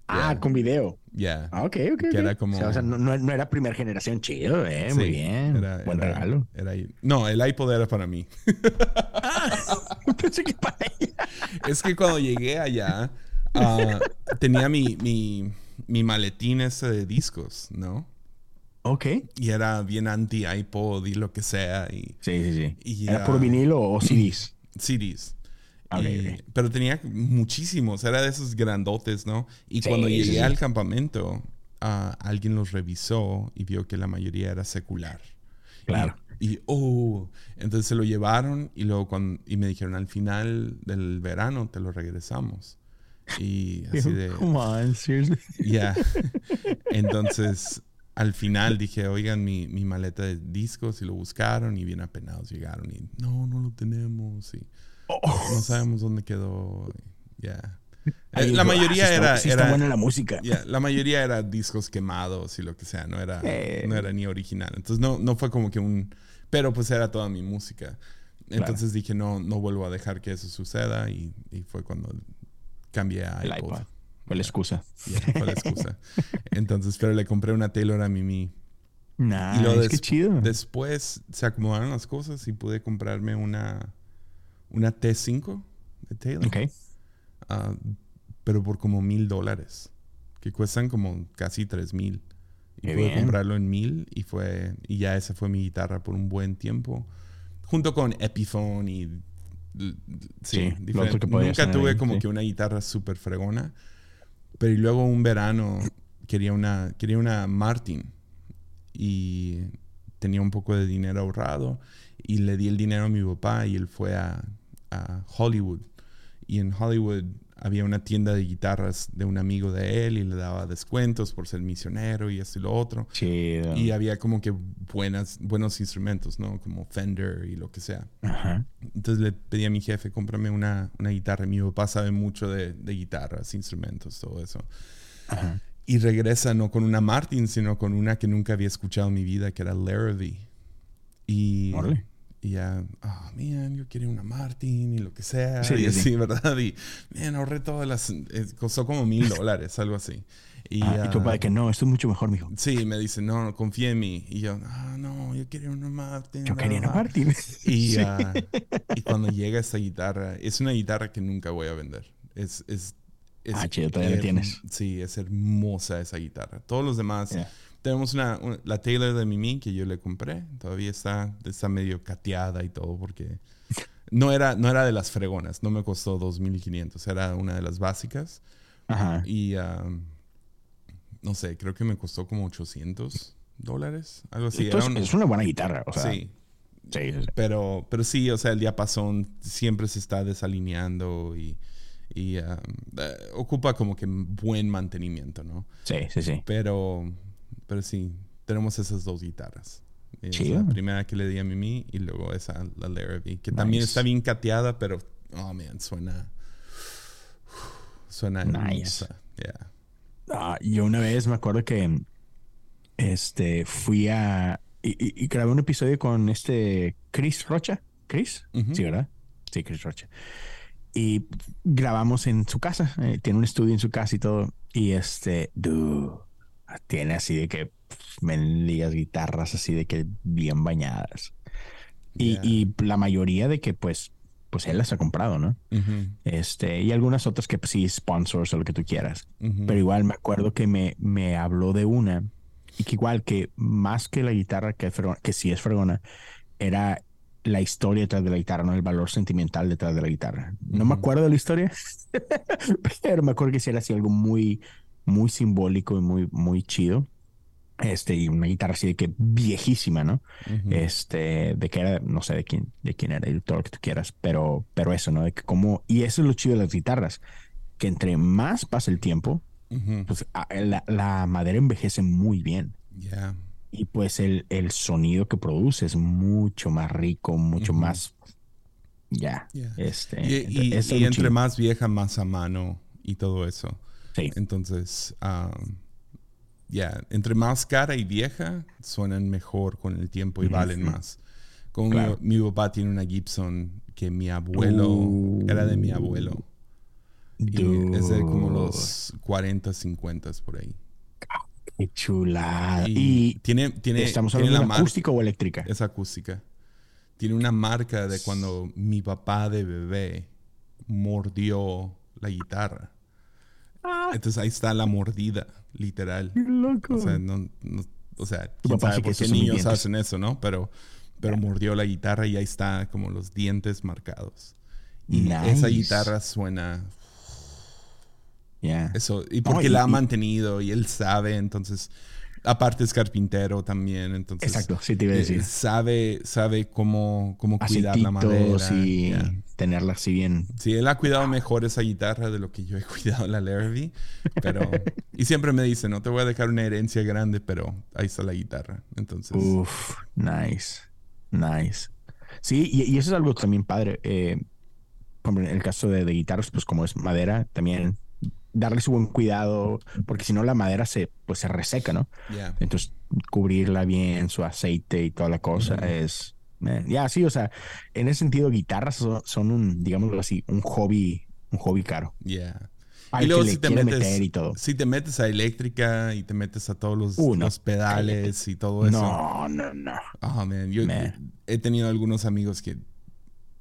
Ah, con video. Ya. Ah, ok, ok. Que era como... O sea, no, no, era primera generación, chido, eh. Muy bien. Buen regalo. Era, no, el iPod era para mí. ah, pensé que para ella. Es que cuando llegué allá, uh, tenía mi, mi, mi maletín ese de discos, ¿no? Ok. Y era bien anti-iPod y lo que sea. Y, sí, sí, sí. ¿Era por vinilo o CDs? CDs. Pero tenía muchísimos, era de esos grandotes, ¿no? Y cuando llegué al campamento, ah, alguien los revisó y vio que la mayoría era secular. Claro. Y, oh, entonces se lo llevaron y luego cuando, y me dijeron al final del verano te lo regresamos. Y así de... Come on, seriously. Ya. Entonces al final dije, oigan, mi, mi, maleta de discos y lo buscaron y bien apenados llegaron y no, no lo tenemos. Y no sabemos dónde quedó. Ya. Eh, la mayoría era. era buena la música. la mayoría era discos quemados y lo que sea. No era, eh. no era ni original. Entonces no, no fue como que un. Pero pues era toda mi música. Entonces dije, no, no vuelvo a dejar que eso suceda. Y, y fue cuando cambié a iPod. Fue la excusa. fue la excusa. Entonces, pero le compré una Taylor a Mimi. Nah, y qué chido. Después se acomodaron las cosas y pude comprarme una una T5 de Taylor. Ok. Ah, pero por como mil dólares. Que cuestan como casi tres mil. Qué Pude bien. comprarlo en mil y fue y ya esa fue mi guitarra por un buen tiempo. Junto con Epiphone y sí, Sí, diferente. Nunca tuve ahí, como sí. que una guitarra súper fregona. Pero y luego un verano quería una quería una Martin y tenía un poco de dinero ahorrado y le di el dinero a mi papá y él fue a, a Hollywood y en Hollywood había una tienda de guitarras de un amigo de él y le daba descuentos por ser misionero y esto y lo otro Chido. y había como que buenas buenos instrumentos no como Fender y lo que sea Ajá. entonces le pedí a mi jefe cómprame una, una guitarra mi papá sabe mucho de, de guitarras instrumentos todo eso Ajá. y regresa no con una Martin, sino con una que nunca había escuchado en mi vida, que era Larrabee. Y. y ya, oh, man, yo quería una Martin y lo que sea. Sí, y sí. así, ¿verdad? Y, man, ahorré todas las... eh, costó como mil dólares, algo así. Y, Ah, y tu de que no, esto es mucho mejor, mijo. Sí, me dice, no, no, confía en mí. Y yo, ah, no, yo quería una Martin. Yo quería una bla". Martin. Y, Sí. ah, y cuando llega esta guitarra, es una guitarra que nunca voy a vender. Es, es, es Ah, chido, todavía la tienes. Sí, es hermosa esa guitarra. Todos los demás. Yeah. Tenemos una, una- la Taylor de Mimi que yo le compré. Todavía está, está medio cateada y todo porque no era, no era de las fregonas. No me costó 2.500. Era una de las básicas. Ajá. Y ah, no sé, creo que me costó como 800 dólares. Algo así. Era es, un- es una buena guitarra. O sea, sí. sí, sí, sí. Pero, pero sí, o sea, el diapasón siempre se está desalineando y, y, um, eh, ocupa como que buen mantenimiento, ¿no? Sí, sí, sí. Pero, pero sí, tenemos esas dos guitarras. Eh, Chido. La primera que le di a Mimi y luego esa, la Larrabee, que también está bien cateada, pero, oh man, suena. Suena Nice. Yeah. Ah, yo una vez me acuerdo que este fui a y, grabé un episodio con este Chris Rocha. ¿Chris? Sí, ¿verdad? Sí, Chris Rocha. Y grabamos en su casa. eh, tiene un estudio en su casa y todo. Y este, dude, tiene así de que pf, mendigas guitarras así de que bien bañadas. Y, Yeah. y la mayoría de que pues, pues él las ha comprado, ¿no? Este, y algunas otras que pues, sí, sponsors o lo que tú quieras. Pero igual me acuerdo que me, me habló de una y que igual que más que la guitarra que, fregona- que sí es fregona, era la historia detrás de la guitarra, no el valor sentimental detrás de la guitarra. No me acuerdo de la historia, pero me acuerdo que sí era así algo muy, muy simbólico y muy, muy chido. Este, y una guitarra así de que viejísima, ¿no? Este, de que era, no sé de quién, de quién era, el todo lo que tú quieras, pero, pero eso, ¿no? De que como, y eso es lo chido de las guitarras, que entre más pasa el tiempo, pues a- la, la madera envejece muy bien. Yeah. Y pues el, el sonido que produce es mucho más rico, mucho más. Ya. Yeah. Este. Y, y- eso es y lo entre más vieja, más a mano y todo eso. Sí. Entonces, um, ya, entre más cara y vieja, suenan mejor con el tiempo y valen más. Como Claro. mi, mi papá tiene una Gibson que mi abuelo Uh. era de mi abuelo. Y es de como los 40, 50 por ahí. Qué chulada. Y, Y, tiene, tiene, estamos tiene hablando de acústica o eléctrica. Es acústica. Tiene una marca de cuando mi papá de bebé mordió la guitarra. Ah, Entonces ahí está la mordida, literal. qué loco. O sea, no, no- o sea quién sabe por qué niños dientes. hacen eso, ¿no? Pero, pero mordió la guitarra y ahí está como los dientes marcados. Y esa Nice. guitarra suena Ya. eso. Y porque y- la ha mantenido y él sabe, entonces. Aparte es carpintero también, entonces. Exacto, sí te iba a eh, decir. sabe, sabe cómo, cómo cuidar la madera. Y ya. Tenerla así bien. Sí, él ha cuidado mejor esa guitarra de lo que yo he cuidado la Larrabee. Pero, y siempre me dice, no te voy a dejar una herencia grande, pero ahí está la guitarra. Entonces, Uf, nice, nice. Sí, y, y eso es algo también padre. Eh, en el caso de, de guitarras, pues como es madera, también darle su buen cuidado, porque si no la madera se, pues se reseca, ¿no? ya. Entonces, cubrirla bien, su aceite y toda la cosa es... Ya, sí, o sea, en ese sentido, guitarras son, son un, digámoslo así, un hobby, un hobby caro. ya. Al Y luego si te metes, y todo. si te metes a eléctrica y te metes a todos los, Uh, no, los pedales y todo eso. No, no, no. Oh, man. Yo Man. he tenido algunos amigos que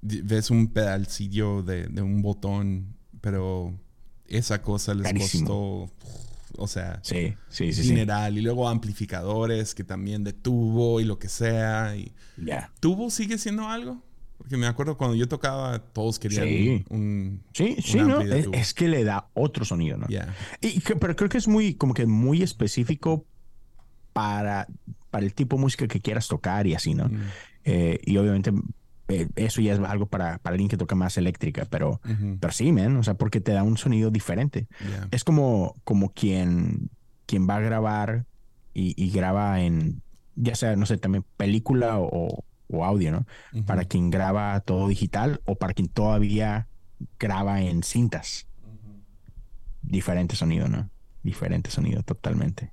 ves un pedalcillo de, de un botón, pero esa cosa les Carísimo. costó o sea, sí, sí, sí, general. Y luego amplificadores que también de tubo y lo que sea. Y Ya. ¿Tubo sigue siendo algo? Porque me acuerdo cuando yo tocaba, todos querían Sí. un, Sí, sí, ¿no? Es, es que le da otro sonido, ¿no? Yeah. Y pero creo que es muy, como que muy específico para, para el tipo de música que quieras tocar y así, ¿no? Mm. Eh, y obviamente eh, eso ya es algo para, para alguien que toca más eléctrica, pero, pero sí, man, o sea, porque te da un sonido diferente. Yeah. Es como, como quien, quien va a grabar y, y graba en, ya sea, no sé, también película o, o audio, ¿no? Para quien graba todo digital o para quien todavía graba en cintas. Diferente sonido, ¿no? Diferente sonido totalmente.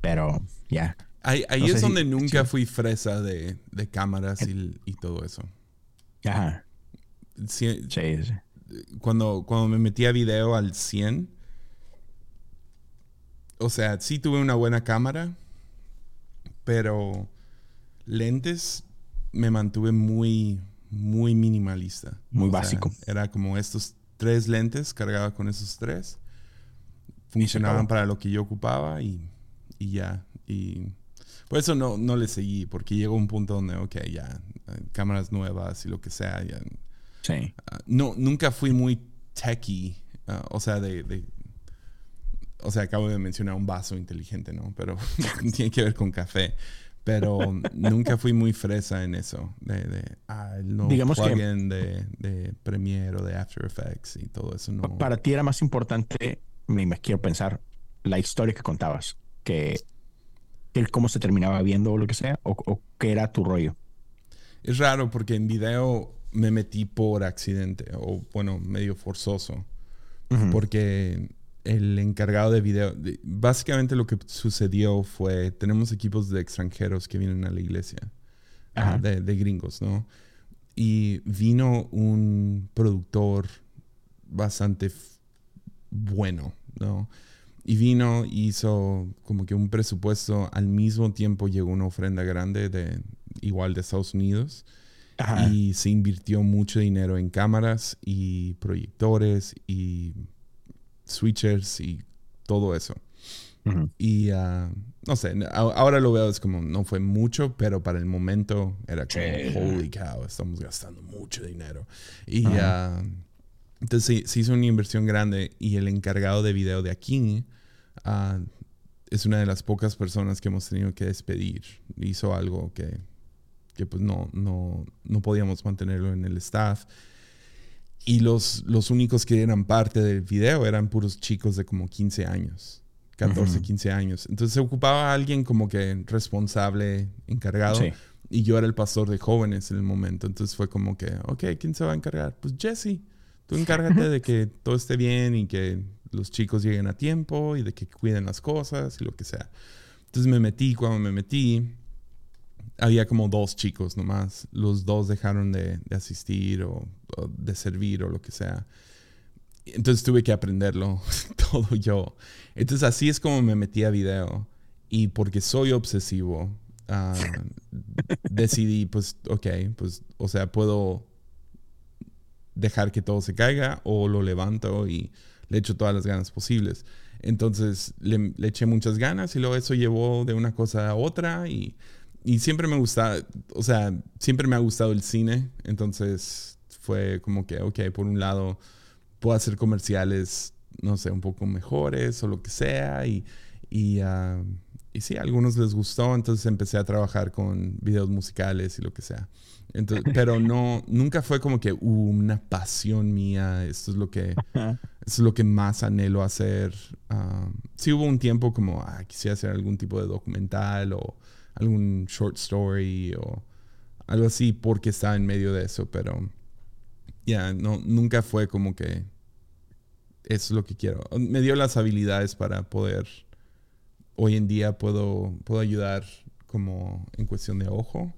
Pero ya. Ahí, ahí No sé es si- donde nunca fui fresa de, de cámaras y, y todo eso. Ajá. Sí, Sí, sí. cuando, cuando me metí a video al 100, o sea, sí tuve una buena cámara, pero lentes me mantuve muy, muy minimalista. Muy O sea, básico. era como estos tres lentes, cargaba con esos tres. Funcionaban para lo que yo ocupaba y, y ya. Y por eso no, no le seguí, porque llegó un punto donde, ok, ya, cámaras nuevas y lo que sea, ya Sí. Ah, no, nunca fui muy techie. ah, o sea, de, de- O sea, acabo de mencionar un vaso inteligente, ¿no? Pero tiene que ver con café. Pero nunca fui muy fresa en eso. De, de ah, Digamos que- de, de Premiere o de After Effects y todo eso. No. Pa- Para ti era más importante, me, me quiero pensar, la historia que contabas, que, que cómo se terminaba viendo o lo que sea, o, o qué era tu rollo. Es raro porque en video me metí por accidente o, bueno, medio forzoso. Ujú. porque el encargado de video, de- básicamente lo que sucedió fue, tenemos equipos de extranjeros que vienen a la iglesia, ah, Ajá. de, de gringos, ¿no? Y vino un productor bastante bueno, ¿no? Y vino, hizo como que un presupuesto, al mismo tiempo llegó una ofrenda grande de igual de Estados Unidos Ajá. y se invirtió mucho dinero en cámaras y proyectores y switchers y todo eso. Ujú. Y ah, no sé, ahora lo veo es como no fue mucho, pero para el momento era como, holy cow, estamos gastando mucho dinero. Y Ajá. ah, entonces se, se hizo una inversión grande y el encargado de video de aquí ah, es una de las pocas personas que hemos tenido que despedir. Hizo algo que, que pues no, no, no podíamos mantenerlo en el staff. Y los, los únicos que eran parte del video eran puros chicos de como 15 años, 14, Ujú. 15 años. Entonces se ocupaba alguien como que responsable, encargado. Sí. Y yo era el pastor de jóvenes en el momento. Entonces fue como que, ok, ¿quién se va a encargar? Pues Jesse, tú encárgate de que todo esté bien y que los chicos lleguen a tiempo y de que cuiden las cosas y lo que sea. Entonces me metí, cuando me metí, había como dos chicos nomás. Los dos dejaron de, de asistir o, o de servir o lo que sea. Entonces tuve que aprenderlo todo yo. Entonces así es como me metí a video. Y porque soy obsesivo, ah, decidí, pues, ok, pues, o sea, puedo dejar que todo se caiga o lo levanto y le echo todas las ganas posibles. Entonces le, le eché muchas ganas y luego eso llevó de una cosa a otra y, y siempre me gusta, o sea, siempre me ha gustado el cine. Entonces fue como que, ok, por un lado puedo hacer comerciales, no sé, un poco mejores o lo que sea y, y, y sí, a algunos les gustó, entonces empecé a trabajar con videos musicales y lo que sea. Entonces, pero no, nunca fue como que uh, una pasión mía, esto es lo que, es lo que más anhelo hacer. Ah, sí hubo un tiempo como, ah, quisiera hacer algún tipo de documental o algún short story o algo así porque estaba en medio de eso, pero ya, no, nunca fue como que es lo que quiero. Me dio las habilidades para poder, hoy en día puedo, puedo ayudar como en cuestión de ojo.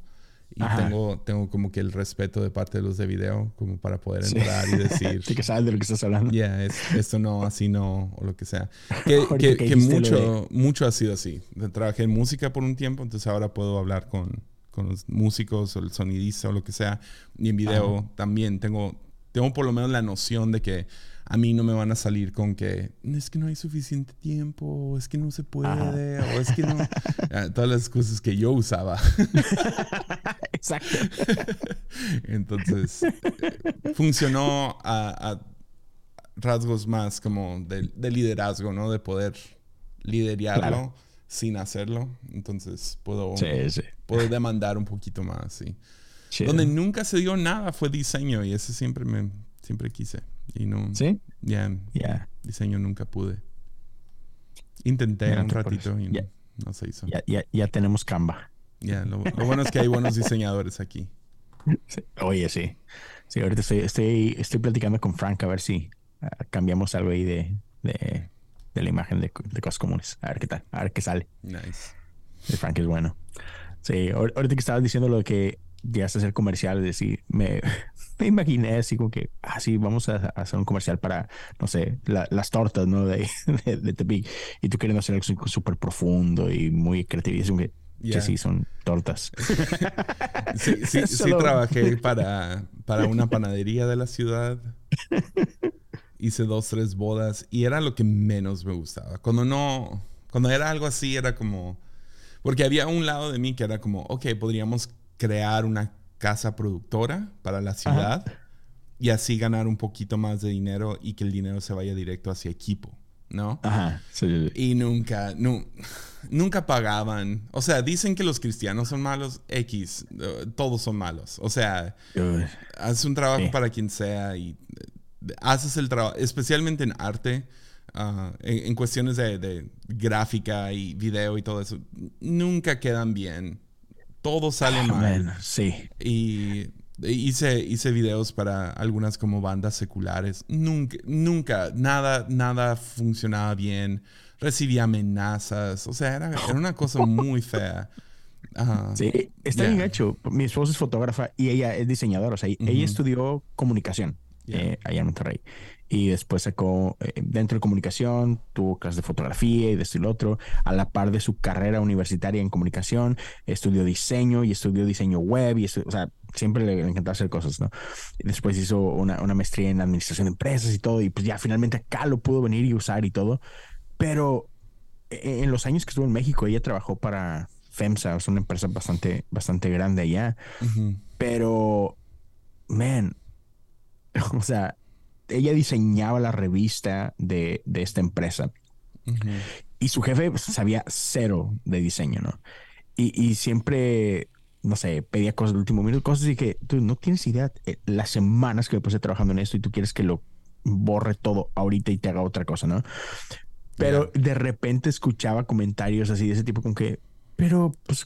Y Ajá. tengo, tengo como que el respeto de parte de los de video como para poder Sí. entrar y decir, Sí que sabes de lo que estás hablando. ya, es- esto no, así no, o lo que sea. Que, que- que que mucho, mucho ha sido así. Trabajé en música por un tiempo, entonces ahora puedo hablar con, con los músicos o el sonidista o lo que sea. Y en video también tengo, tengo por lo menos la noción de que a mí no me van a salir con que es que no hay suficiente tiempo, o es que no se puede, o es que no. Ah, todas las cosas que yo usaba. Exacto. Entonces, funcionó a, rasgos más como de, liderazgo, ¿no? De poder liderarlo sin hacerlo. Entonces, puedo, puedo demandar un poquito más, sí. Donde nunca se dio nada fue diseño y ese siempre me siempre quise. Y no. ¿Sí? Ya. Diseño nunca pude. Intenté un ratito y no, se hizo. Ya, ya, tenemos Canva. Ya, lo, bueno es que hay buenos diseñadores aquí. Oye, sí. Sí, ahorita estoy, estoy, estoy platicando con Frank a ver si ah, cambiamos algo ahí de, de, la imagen de, cosas comunes. A ver qué tal, a ver qué sale. Nice. Frank es bueno. Sí, ahorita que estabas diciendo lo de que llegaste a hacer comerciales, decir, me, me imaginé así como que, ah, sí, vamos a, hacer un comercial para, no sé, las tortas, ¿no? De, de, Tepic. Y tú queriendo hacer algo súper profundo y muy creativo. Y es como que, sí, son tortas. sí, sí, sí trabajé para, para una panadería de la ciudad. Hice dos, tres bodas y era lo que menos me gustaba. Cuando no, cuando era algo así, era como, porque había un lado de mí que era como, ok, podríamos crear una casa productora para la ciudad y así ganar un poquito más de dinero y que el dinero se vaya directo hacia equipo, ¿no? Ajá. Y nunca, nunca pagaban. O sea, dicen que los cristianos son malos, X, eh, todos son malos. O sea, haces un trabajo para quien sea y eh, haces el trabajo, especialmente en arte. Ah, en, cuestiones de, de, gráfica y video y todo eso, nunca quedan bien todo sale mal. sí. Y hice, hice videos para algunas como bandas seculares. Nunca, nunca, nada, nada funcionaba bien. Recibí amenazas. O sea, era, una cosa muy fea. sí, está bien hecho. Mi esposa es fotógrafa y ella es diseñadora. O sea, ella estudió comunicación eh, allá en Monterrey. Y después sacó eh, dentro de comunicación, tuvo clases de fotografía y de esto y lo otro, a la par de su carrera universitaria en comunicación, estudió diseño y estudió diseño web y o sea, siempre le, encantaba hacer cosas, ¿no? después hizo una, una, maestría en administración de empresas y todo y pues ya finalmente acá lo pudo venir y usar y todo, pero e, en los años que estuvo en México ella trabajó para FEMSA, es una empresa bastante, bastante grande allá, pero, man, o sea, ella diseñaba la revista de, esta empresa. Y su jefe sabía cero de diseño, ¿no? Y, siempre, no sé, pedía cosas del último minuto, cosas así que tú no tienes idea eh, las semanas que me puse trabajando en esto y tú quieres que lo borre todo ahorita y te haga otra cosa, ¿no? Pero de repente escuchaba comentarios así de ese tipo con que, pero pues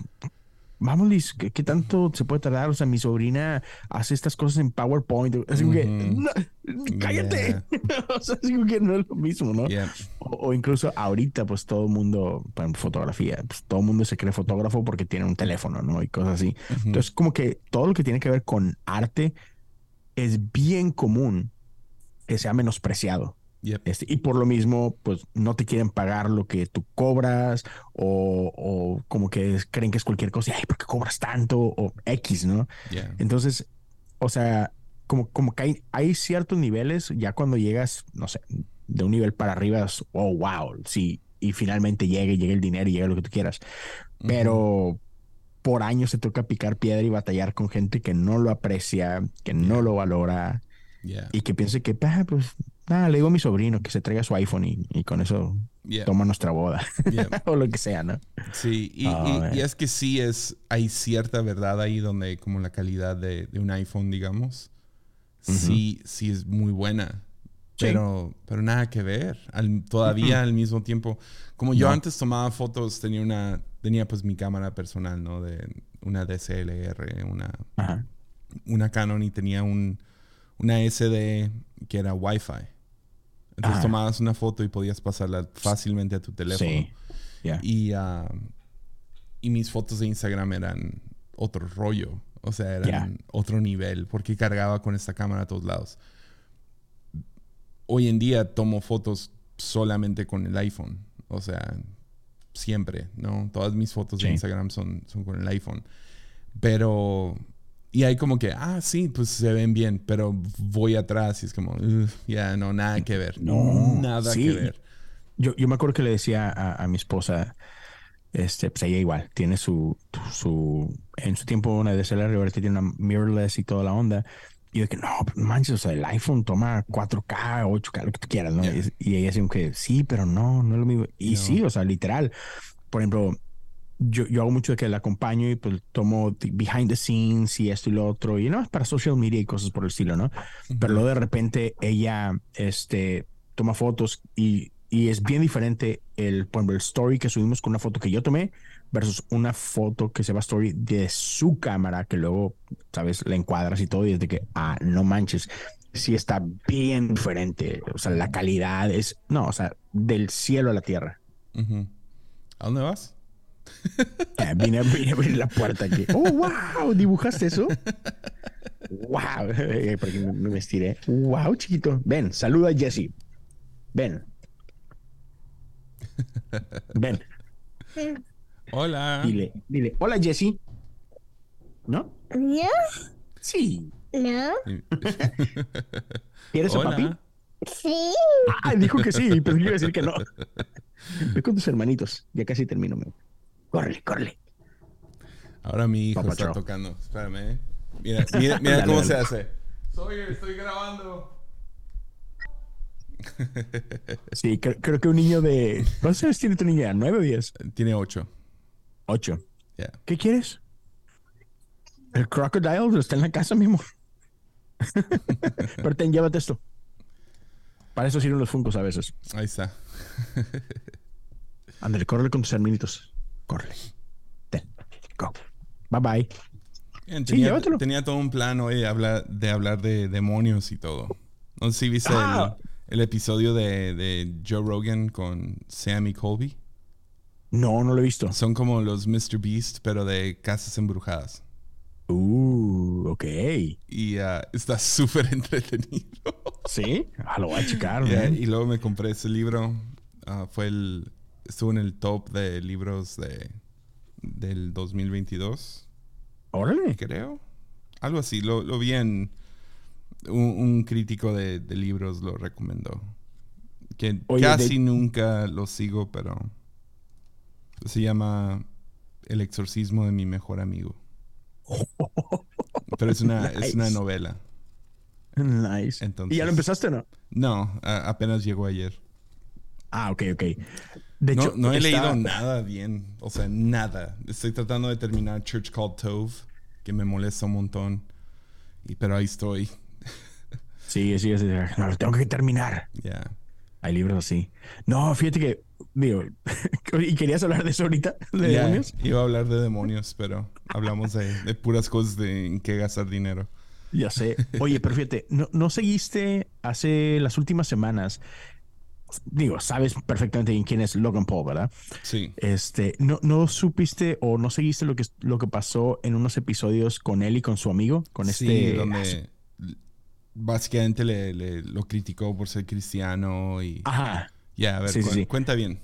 vamos, Liz, ¿qué, tanto se puede tardar? O sea, mi sobrina hace estas cosas en PowerPoint. Así que, cállate. o sea, así que no es lo mismo, ¿no? O, incluso ahorita, pues todo el mundo, en fotografía, pues todo el mundo se cree fotógrafo porque tiene un teléfono, ¿no? Y cosas así. Entonces, como que todo lo que tiene que ver con arte es bien común que sea menospreciado. Este, y por lo mismo, pues no te quieren pagar lo que tú cobras o, como que creen que es cualquier cosa. Ay, ¿por qué cobras tanto? O X, ¿no? Entonces, o sea, como, como que hay, hay, ciertos niveles, ya cuando llegas, no sé, de un nivel para arriba, es, oh, wow, sí, y finalmente llega y llega el dinero y llega lo que tú quieras. Pero por años se toca picar piedra y batallar con gente que no lo aprecia, que no lo valora. Y que piense que, ah, pues Ah, le digo a mi sobrino que se traiga su iPhone y, con eso toma nuestra boda. o lo que sea, ¿no? Sí, y, es que sí es, hay cierta verdad ahí donde como la calidad de, un iPhone, digamos, sí, sí es muy buena. Pero, pero nada que ver. todavía al mismo tiempo. Como yo antes tomaba fotos, tenía una, tenía pues mi cámara personal, ¿no? De una DSLR, una, una Canon y tenía un, una SD que era Wi-Fi. Entonces tomabas una foto y podías pasarla fácilmente a tu teléfono. Sí. Y, ah, y mis fotos de Instagram eran otro rollo. O sea, eran otro nivel porque cargaba con esta cámara a todos lados. Hoy en día tomo fotos solamente con el iPhone. O sea, siempre, ¿no? Todas mis fotos de Instagram son, son con el iPhone. Pero y hay como que, ah, sí, pues se ven bien, pero voy atrás y es como, ya, no, nada que ver. No, nada que ver. Yo, yo me acuerdo que le decía a, mi esposa, este, pues ella igual, tiene su, su, en su tiempo una DSLR, ahorita tiene una mirrorless y toda la onda. Y yo que no, pues, manches, o sea, el iPhone toma 4K, 8K, lo que tú quieras, ¿no? Y, ella dice que sí, pero no, no es lo mismo. Y sí, o sea, literal. Por ejemplo, yo, yo hago mucho de que la acompaño y pues tomo behind the scenes y esto y lo otro. Y no, es para social media y cosas por el estilo, ¿no? Pero luego de repente ella, este, toma fotos y, y es bien diferente el, por ejemplo, el story que subimos con una foto que yo tomé versus una foto que se va a story de su cámara que luego, sabes, la encuadras y todo y es de que, ah, no manches, sí está bien diferente. O sea, la calidad es, no, o sea, del cielo a la tierra. ¿A dónde vas? Eh, vine, a abrir la puerta aquí. ¡Oh, wow! ¿Dibujaste eso? ¡Wow! Eh, porque me, me estiré. ¡Wow, chiquito! Ven, saluda a Jesse. Ven. Ven. Hola. Dile, dile, hola Jesse. ¿No? ¿No? Sí. ¿No? ¿Quieres a papi? Sí. Ah, dijo que sí, pero yo iba a decir que no. Ve con tus hermanitos. Ya casi termino. Córrele, córrele. Ahora mi hijo está tocando. Espérame. Eh. Mira, mira, mira cómo se hace. Soy, estoy grabando. Sí, creo, que un niño de. ¿Cuántos años tiene tu niña? ¿Nueve o diez? Tiene ocho. Ocho. ¿Qué quieres? El crocodile está en la casa mismo. Pero ten, llévate esto. Para eso sirven los funcos a veces. Ahí está. Ándale, córrele con tus hermanitos. Córrele. Ten. Go. Bye bye. tenía, tenía, todo un plan hoy de hablar, de hablar de demonios y todo. No sé si viste el, ah. episodio de, de Joe Rogan con Sammy Colby. No, no lo he visto. Son como los Mr. Beast, pero de casas embrujadas. Uh, ok. Y uh, está súper entretenido. Sí, ah, lo voy a checar. y luego me compré ese libro. Uh, fue el. Estuvo en el top de libros de del 2022. Órale. Creo. Algo así. Lo, lo vi en. Un, crítico de, libros lo recomendó. Que casi nunca lo sigo, pero. Se llama El exorcismo de mi mejor amigo. Pero es una, es una novela. Nice. ¿Y ya lo empezaste o no? No, apenas llegó ayer. Ah, ok, ok. De no, hecho, no he leído nada bien. O sea, nada. Estoy tratando de terminar Church Called Tove, que me molesta un montón. Y, pero ahí estoy. Sí, sí, sí. No, lo tengo que terminar. Ya. Hay libros así. No, fíjate que Digo, ¿y querías hablar de eso ahorita? ¿De demonios? Iba a hablar de demonios, pero hablamos de, puras cosas de en qué gastar dinero. Ya sé. Oye, pero fíjate, ¿no, ¿no, seguiste hace las últimas semanas? Digo, sabes perfectamente quién es Logan Paul, ¿verdad? Sí. Este, ¿no, no supiste o no seguiste lo que, lo que pasó en unos episodios con él y con su amigo? Con este. donde básicamente le, lo criticó por ser cristiano y. Ajá. Ya, a ver, cuenta bien.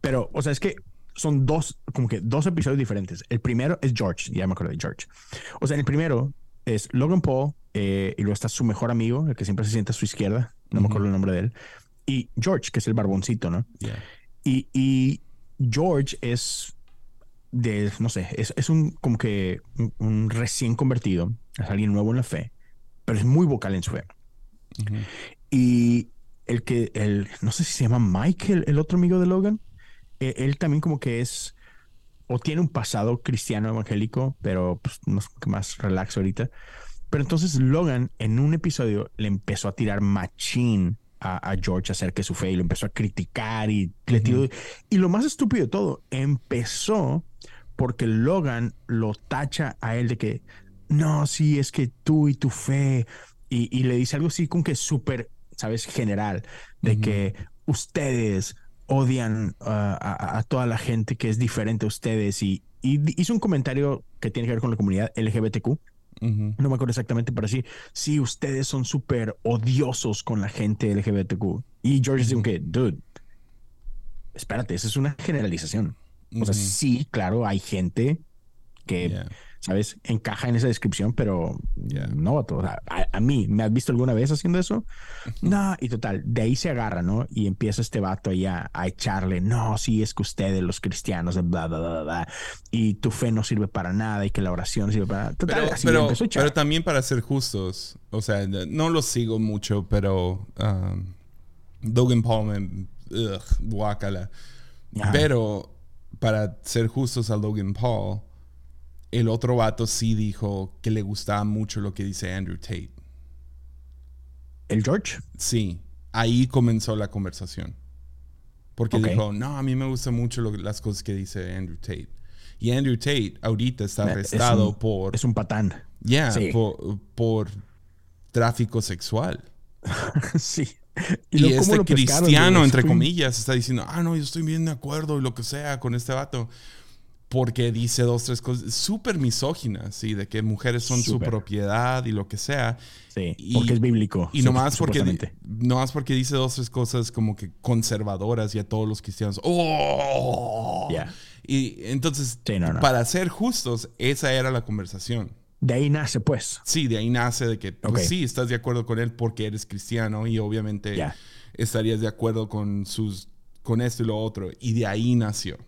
Pero, o sea, es que son dos, como que dos episodios diferentes. El primero es George, ya me acuerdo de George. O sea, en el primero es Logan Paul eh, y luego está su mejor amigo, el que siempre se sienta a su izquierda, no me acuerdo el nombre de él, y George, que es el barboncito, ¿no? Y, y, George es de, no sé, es, es un como que un, recién convertido, es alguien nuevo en la fe, pero es muy vocal en su fe. Y el que, el, no sé si se llama Mike, el, otro amigo de Logan, e, él también como que es, o tiene un pasado cristiano evangélico, pero pues, es más relax ahorita. Pero entonces Logan en un episodio le empezó a tirar machín a, George acerca de su fe y lo empezó a criticar y le tiró. Y lo más estúpido de todo, empezó porque Logan lo tacha a él de que no, sí, es que tú y tu fe. Y, y le dice algo así como que súper ¿sabes? General, de que ustedes odian uh, a, toda la gente que es diferente a ustedes y, hizo un comentario que tiene que ver con la comunidad LGBTQ. No me acuerdo exactamente, pero sí, sí, ustedes son súper odiosos con la gente LGBTQ. Y George dice que, dude, espérate, esa es una generalización. O sea, sí, claro, hay gente que ¿sabes? Encaja en esa descripción, pero no, o sea, a, mí, ¿me has visto alguna vez haciendo eso? No, y total, de ahí se agarra, ¿no? Y empieza este vato ahí a, echarle, no, sí, es que ustedes, los cristianos, bla, bla, bla, bla, y tu fe no sirve para nada y que la oración sirve para nada. Total, pero, pero, también para ser justos, o sea, no lo sigo mucho, pero um, Dogan Paul guácala. Pero para ser justos a Logan Paul, el otro vato sí dijo que le gustaba mucho lo que dice Andrew Tate. ¿El George? Sí, ahí comenzó la conversación. Porque dijo, no, a mí me gustan mucho las cosas que dice Andrew Tate. Y Andrew Tate ahorita está arrestado por... Es un patán. Ya, por, tráfico sexual. sí. Y, este cristiano, entre comillas, está diciendo, ah, no, yo estoy bien de acuerdo y lo que sea con este vato. Porque dice dos, tres cosas súper misóginas, ¿sí? De que mujeres son su propiedad y lo que sea. Sí, porque es bíblico. Y nomás porque, nomás porque dice dos, tres cosas como que conservadoras y a todos los cristianos, ¡oh! Y entonces, para ser justos, esa era la conversación. De ahí nace, pues. Sí, de ahí nace de que pues, sí, estás de acuerdo con él porque eres cristiano y obviamente estarías de acuerdo con sus con esto y lo otro. Y de ahí nació.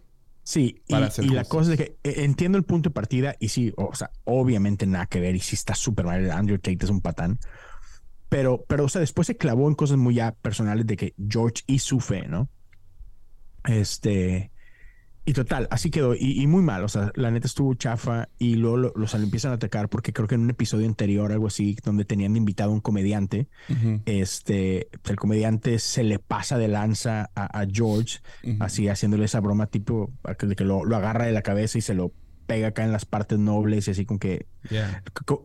Sí, y, la cosa es que e, entiendo el punto de partida y sí, o sea, obviamente nada que ver y sí está súper mal. Andrew Tate es un patán. Pero, pero, o sea, después se clavó en cosas muy ya personales de que George y su fe, ¿no? Este, y total, así quedó. Y, muy mal. O sea, la neta estuvo chafa. Y luego los empiezan a atacar porque creo que en un episodio anterior, algo así, donde tenían invitado a un comediante, este, el comediante se le pasa de lanza a, George, así haciéndole esa broma tipo de que lo, agarra de la cabeza y se lo pega acá en las partes nobles y así con que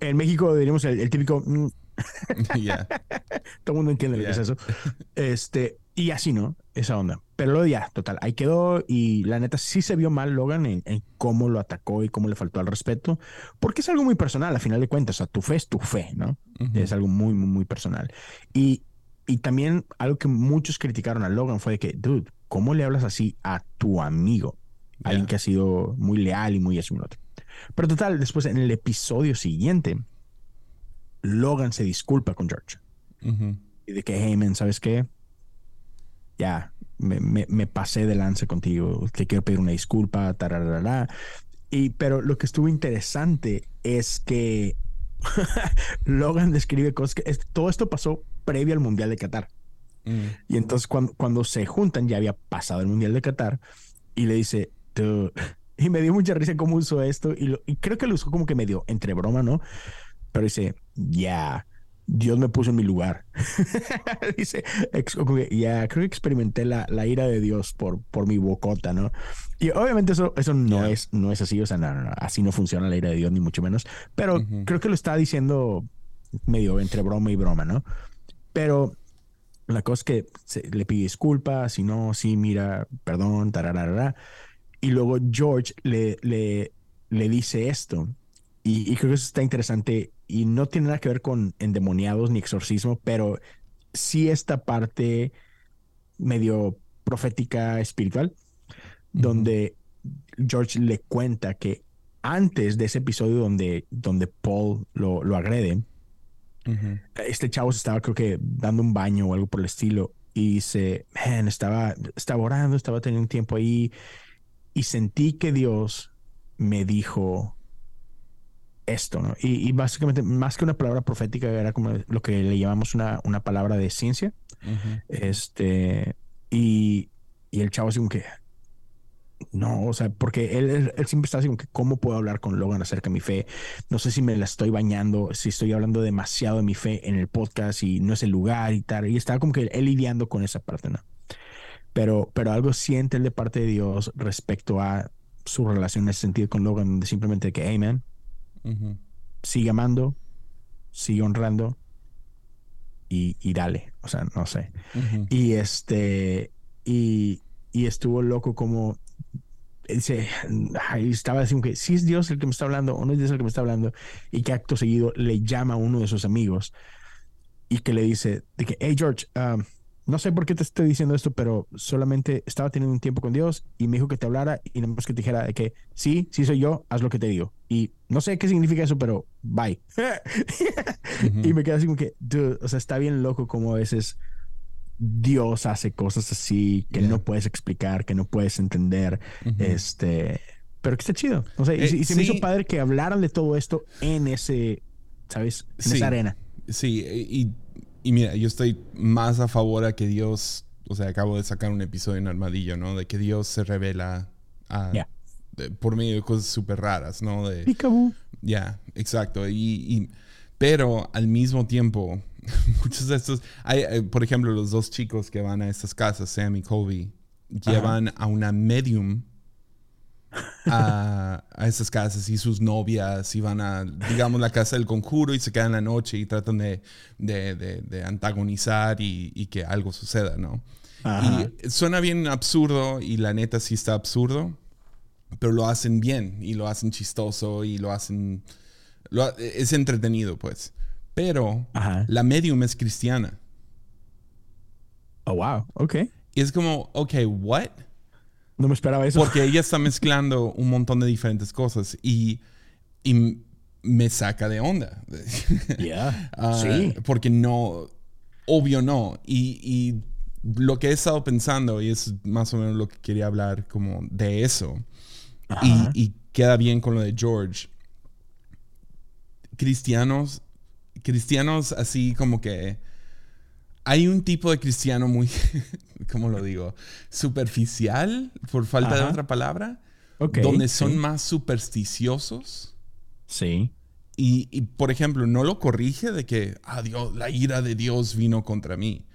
en México diríamos el, típico mm. todo el mundo entiende lo que es eso este y así no esa onda pero luego ya, total, ahí quedó y la neta sí se vio mal Logan en, cómo lo atacó y cómo le faltó al respeto, porque es algo muy personal, a final de cuentas, o sea, tu fe es tu fe, ¿no? Es algo muy, muy, muy personal. Y, y también algo que muchos criticaron a Logan fue de que, dude, ¿cómo le hablas así a tu amigo? Alguien que ha sido muy leal y muy eso y otro. Pero total, después en el episodio siguiente, Logan se disculpa con George. Y de que, hey, man, ¿sabes qué? Ya, me, pasé de lance contigo, te quiero pedir una disculpa, tararara. Y, pero lo que estuvo interesante es que Logan describe cosas que todo esto pasó previo al Mundial de Qatar. Mm. Y entonces cuando, cuando se juntan, ya había pasado el Mundial de Qatar, y le dice, y me dio mucha risa cómo usó esto, y, y creo que lo usó como que medio entre broma, ¿no? Pero dice, ya, Dios me puso en mi lugar. Dice, ya, creo que experimenté la, la, ira de Dios por, por mi bocota, ¿no? Y obviamente eso, eso no, es, no es así, o sea, no, no, así no funciona la ira de Dios, ni mucho menos. Pero creo que lo está diciendo medio entre broma y broma, ¿no? Pero la cosa es que le pide disculpas, si no, sí, mira, perdón, tararara. Y luego George le, le, le dice esto. Y, y creo que eso está interesante y no tiene nada que ver con endemoniados ni exorcismo, pero sí esta parte medio profética espiritual, donde George le cuenta que antes de ese episodio donde, donde Paul lo, lo agrede, este chavo se estaba creo que dando un baño o algo por el estilo y dice, man, estaba, estaba orando, estaba teniendo un tiempo ahí y sentí que Dios me dijo, esto, ¿no? Y, básicamente, más que una palabra profética, era como lo que le llamamos una, una palabra de ciencia. Este, y, y, el chavo así como que, no, o sea, porque él, él, siempre está así como que, ¿cómo puedo hablar con Logan acerca de mi fe? No sé si me la estoy bañando, si estoy hablando demasiado de mi fe en el podcast y no es el lugar y tal. Y estaba como que él lidiando con esa parte, ¿no? Pero, pero algo siente él de parte de Dios respecto a su relación en ese sentido con Logan, de simplemente que, hey, man, Sigue amando, sigue honrando y, dale. O sea, no sé. Y este, y, estuvo loco como dice, ahí estaba diciendo que si es Dios el que me está hablando o no es Dios el que me está hablando, y que acto seguido le llama a uno de sus amigos y que le dice, de que, hey George, um, no sé por qué te estoy diciendo esto, pero solamente estaba teniendo un tiempo con Dios y me dijo que te hablara y nada más que te dijera de que sí, sí soy yo, haz lo que te digo. Y no sé qué significa eso, pero bye. Y me quedé así como que, dude, o sea, está bien loco como a veces Dios hace cosas así que no puedes explicar, que no puedes entender. Este, pero que está chido. O sea, y, eh, se me hizo padre que hablaran de todo esto en ese, ¿sabes? En esa arena. Sí, y y mira, yo estoy más a favor a que Dios, o sea, acabo de sacar un episodio en Armadillo, ¿no? De que Dios se revela por medio de cosas súper raras, ¿no? De, Ya, exacto. Y, pero al mismo tiempo, muchos de estos, hay, eh, por ejemplo, los dos chicos que van a estas casas, Sam y Colby, llevan a una medium a, esas casas y sus novias y van a, digamos, la casa del conjuro y se quedan la noche y tratan de, de, antagonizar y, que algo suceda, ¿no? Y suena bien absurdo y la neta sí está absurdo, pero lo hacen bien y lo hacen chistoso y lo hacen... es entretenido, pues. Pero la medium es cristiana. Oh, wow. Ok. Y es como, ok, what? No me esperaba eso. Porque ella está mezclando un montón de diferentes cosas y, y me saca de onda. Ah, sí. Porque no, obvio no. Y, y, lo que he estado pensando, y es más o menos lo que quería hablar como de eso, y, y, queda bien con lo de George. Cristianos, cristianos así como que hay un tipo de cristiano muy, ¿cómo lo digo? Superficial, por falta de otra palabra. donde son más supersticiosos. Sí. Y, por ejemplo, no lo corrige de que, ah, Dios, la ira de Dios vino contra mí.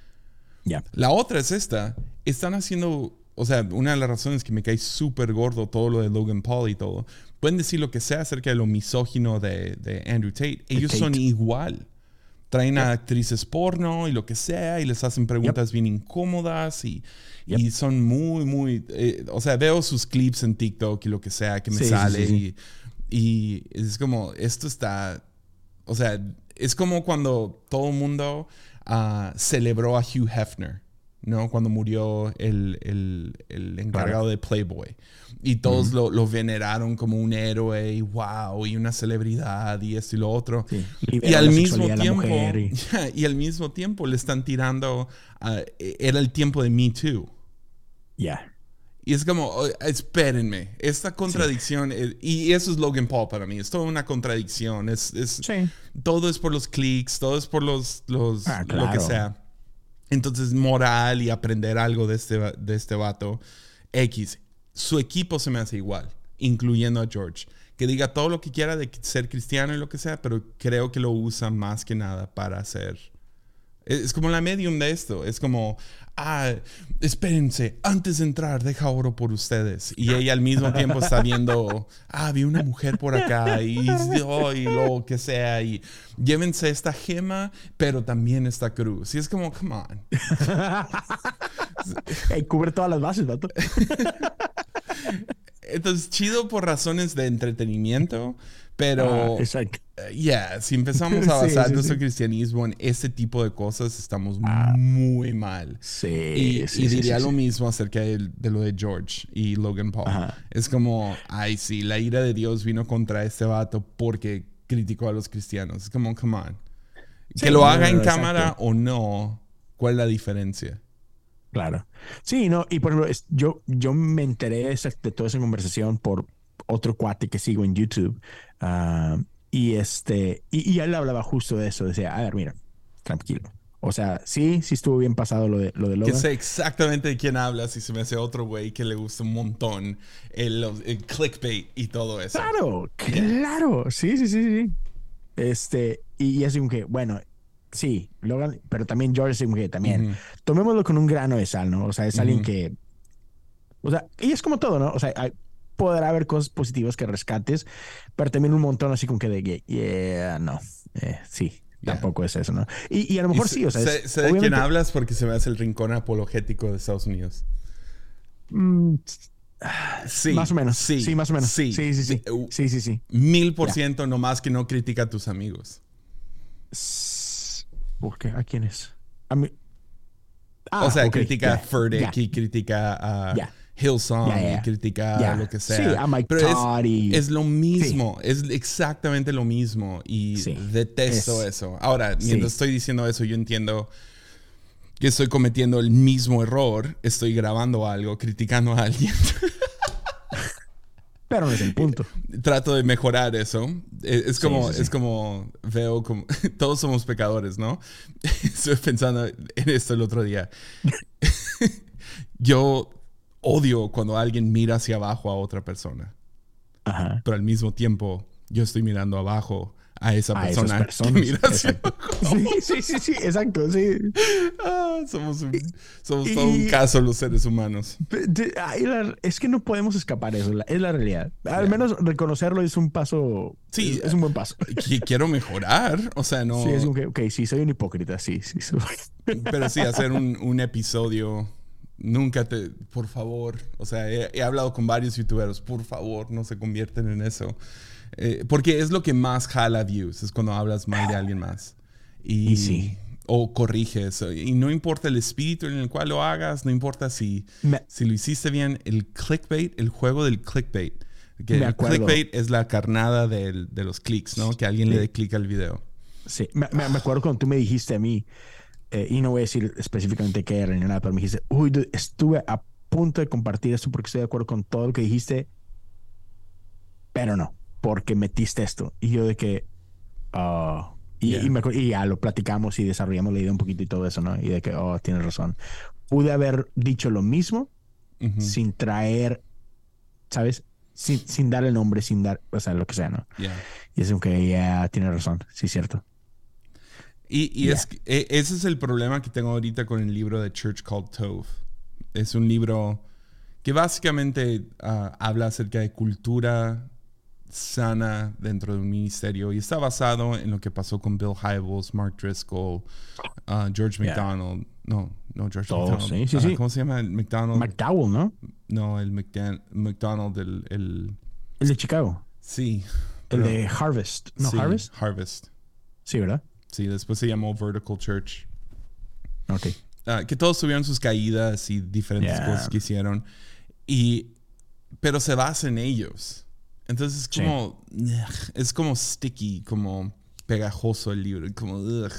Ya. La otra es esta. Están haciendo, o sea, una de las razones que me cae súper gordo todo lo de Logan Paul y todo. Pueden decir lo que sea acerca de lo misógino de, Andrew Tate. Ellos son igual traen a actrices porno y lo que sea y les hacen preguntas bien incómodas y, y, son muy, muy, eh, o sea, veo sus clips en TikTok y lo que sea que me sale y, y, es como, esto está, o sea, es como cuando todo el mundo uh, celebró a Hugh Hefner. ¿No? Cuando murió el, el, el encargado de Playboy. Y todos lo, lo, veneraron como un héroe y wow, y una celebridad y esto y lo otro. Y al mismo tiempo, y... al mismo tiempo le están tirando, era el tiempo de Me Too. Ya. Y es como, oh, espérenme, esta contradicción, eh, y eso es Logan Paul para mí, es toda una contradicción, es, es todo es por los clics, todo es por los, los ah, lo que sea. Entonces, moral y aprender algo de este, de este vato, X. Su equipo se me hace igual, incluyendo a George. Que diga todo lo que quiera de ser cristiano y lo que sea, pero creo que lo usa más que nada para hacer es como la medium de esto. Es como, ah, espérense, antes de entrar, deja oro por ustedes. Y ella al mismo tiempo está viendo, ah, vi una mujer por acá y, oh, y lo que sea. Y llévense esta gema, pero también esta cruz. Y es como, come on. cubre todas las bases, vato. Entonces, chido por razones de entretenimiento, pero, exacto. Eh, yeah, si empezamos a basar nuestro cristianismo en ese tipo de cosas, estamos ah. muy mal. Sí. Y, diría lo mismo acerca de, lo de George y Logan Paul. Es como, ay, sí, la ira de Dios vino contra este vato porque criticó a los cristianos. Es como, come on. que lo haga en cámara o no, ¿cuál es la diferencia? Claro. Sí, no, y por ejemplo, yo, yo me enteré de toda esa conversación por otro cuate que sigo en YouTube. Ah, y este, y, él hablaba justo de eso. Decía, a ver, mira, tranquilo. O sea, sí, sí estuvo bien pasado lo de, lo de Logan. Que sé exactamente de quién hablas y se me hace otro güey que le gusta un montón el, clickbait y todo eso. Claro, claro. Sí, sí, sí, sí. Este, y, así como que, bueno, sí, Logan, pero también George como que también. Tomémoslo con un grano de sal, ¿no? O sea, es alguien que. O sea, y es como todo, ¿no? O sea, hay, podrá haber cosas positivas que rescates, pero también un montón así como que de, yeah, no, eh, sí, tampoco es eso, ¿no? Y, a lo mejor sí, o sea... Sé, de quién hablas porque se me hace el rincón apologético de Estados Unidos. Mm, sí. Más o menos. Sí. Sí, más o menos. Sí. Sí, sí, sí. Sí, sí, sí. Mil por ciento nomás que no critica a tus amigos. ¿Por qué? ¿A quiénes? A mí... Ah, o sea, ok, critica a ya, Furtick ya. y critica a. Hillsong Ya, ya. y critica Ya. lo que sea. Sí, a Mike Pero es- y- es, lo mismo, es exactamente lo mismo y Sí, detesto es- eso. Ahora, mientras estoy diciendo eso, yo entiendo que estoy cometiendo el mismo error, estoy grabando algo, criticando a alguien. Pero no es el punto. trato de mejorar eso. Es, es Sí, como, sí, sí. es como veo como todos somos pecadores, ¿no? Estuve pensando en esto el otro día. Yo odio cuando alguien mira hacia abajo a otra persona, Ajá. pero al mismo tiempo yo estoy mirando abajo a esa A persona que mira hacia abajo. Sí, sí, sí, sí, exacto, sí. Ah, somos un- somos y- todo un caso los seres humanos. Es que no podemos escapar de eso, es la realidad. Al menos reconocerlo es un paso. Sí. es, un buen paso. Qui- Quiero mejorar, o sea, no... Sí, es un ok, sí, soy un hipócrita, sí, sí. soy. Pero sí, hacer un, un episodio, nunca te, por favor, o sea, he, he hablado con varios youtuberos, por favor, no se convierten en eso. Eh, porque es lo que más jala views, es cuando hablas mal de alguien más. Y, Y sí. O corriges. Y no importa el espíritu en el cual lo hagas, no importa si, Me- si lo hiciste bien, el clickbait, el juego del clickbait. Que el clickbait es la carnada del- de los clics, ¿no? Que alguien le dé clic al video. Sí, me- me acuerdo cuando tú me dijiste a mí, eh, y no voy a decir específicamente qué era ni nada, pero me dijiste, uy, dude, estuve a punto de compartir esto porque estoy de acuerdo con todo lo que dijiste, pero no, porque metiste esto. Y yo de que, ah, y, Yeah. y me y ya lo platicamos y desarrollamos la idea un poquito y todo eso, ¿no? Y de que, oh, tienes razón. Pude haber dicho lo mismo Ujú. sin traer, ¿sabes? Sin, sin dar el nombre, sin dar, o sea, lo que sea, ¿no? Yeah. Y es como que, ya, tienes razón, sí, cierto. Y, y Ya. es, que- e- ese es el problema que tengo ahorita con el libro de Church Called Tove. Es un libro que básicamente ah, habla acerca de cultura sana dentro de un ministerio y está basado en lo que pasó con Bill Hybels, Mark Driscoll, ah, George Yeah. McDonald. No, no, George Todos, McDonald. sí, sí, Ah, sí. ¿Cómo se llama? El McDonald. McDowell, ¿no? no, el McDan- McDonald, el, el- El de Chicago. Sí. El pero- de Harvest. ¿No, sí, Harvest? Harvest. Sí, ¿verdad? Sí, después se llamó Vertical Church. Ok. Ah, que todos tuvieron sus caídas y diferentes Yeah. cosas que hicieron. Y, pero se basa en ellos. Entonces es Sí. como, ugh, es como sticky, como pegajoso el libro, como, ugh.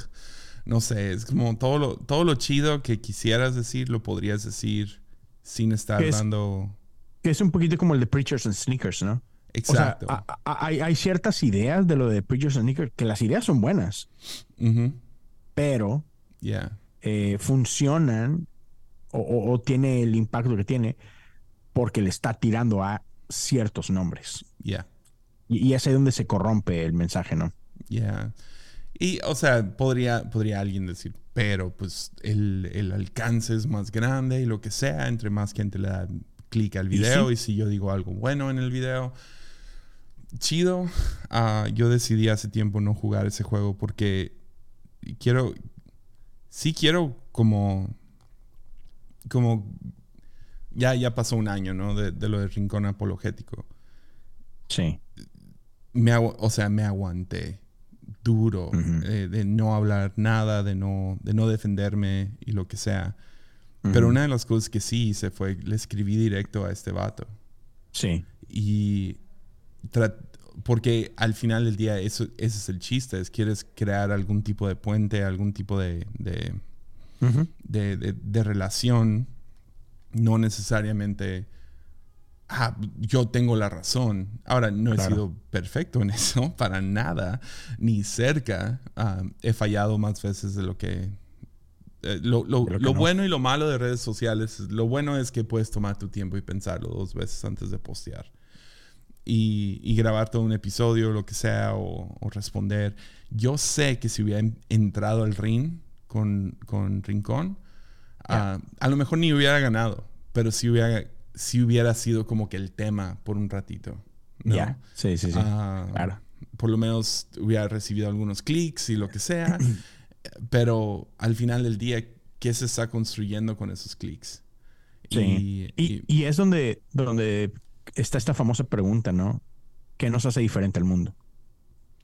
no sé, es como todo lo, todo lo chido que quisieras decir, lo podrías decir sin estar Es- dando... Que es un poquito como el de Preachers and Sneakers, ¿no? Exacto. O sea, a- a- hay, hay ciertas ideas de lo de Preachers and Sneakers que las ideas son buenas, pero Yeah. eh, funcionan o, o- o tiene el impacto que tiene porque le está tirando a ciertos nombres. Yeah. Y, y es ahí donde se corrompe el mensaje, ¿no? Yeah. Y, o sea, podría, podría alguien decir, pero pues el, el alcance es más grande y lo que sea, entre más gente le da clic al Y video sí. y, si yo digo algo bueno en el video, chido. Ah, yo decidí hace tiempo no jugar ese juego porque quiero, sí quiero como, como, ya, ya pasó un año, ¿no? De, de lo del rincón apologético Sí. me o sea, me aguanté duro eh, de no hablar nada, de no, de no defenderme y lo que sea. Pero una de las cosas que sí hice fue, le escribí directo a este vato. Sí. Y porque al final del día eso, ese es el chiste, es quieres crear algún tipo de puente, algún tipo de, de, de, de- de relación, no necesariamente, ah, yo tengo la razón. Ahora, no he sido perfecto en eso, para nada, ni cerca. Ah, he fallado más veces de lo que... eh, lo lo- De lo que lo no. bueno y lo malo de redes sociales, lo bueno es que puedes tomar tu tiempo y pensarlo dos veces antes de postear. Y, y grabar todo un episodio, lo que sea, o, o responder. Yo sé que si hubiera en- entrado al ring con, con Rincón, ah, a lo mejor ni hubiera ganado, pero si hubiera, si hubiera sido como que el tema por un ratito. ¿no? Ya. Sí, sí, sí. Ah, Claro. Por lo menos hubiera recibido algunos clics y lo que sea, pero al final del día, ¿qué se está construyendo con esos clics? Sí. Y, Y, y es donde, donde está esta famosa pregunta, ¿no? ¿Qué nos hace diferente al mundo?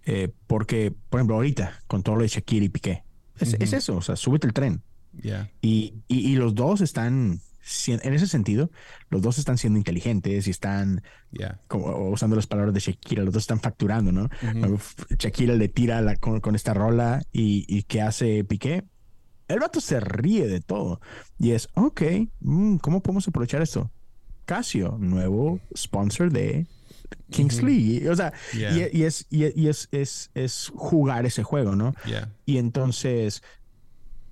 Eh, porque, por ejemplo, ahorita, con todo lo de Shakira y Piqué, es, eso, o sea, súbete el tren. Yeah. Y, y, y los dos están, en ese sentido, los dos están siendo inteligentes y están Yeah. como, usando las palabras de Shakira, los dos están facturando, ¿no? Ujú. Shakira le tira la- con, con esta rola y, y ¿qué hace Piqué? El vato se ríe de todo y es, ok, mm, ¿cómo podemos aprovechar esto? Casio, nuevo sponsor de Kingsley. O sea, Yeah. y, y es, y, y es, es, es jugar ese juego, ¿no? Yeah. Y entonces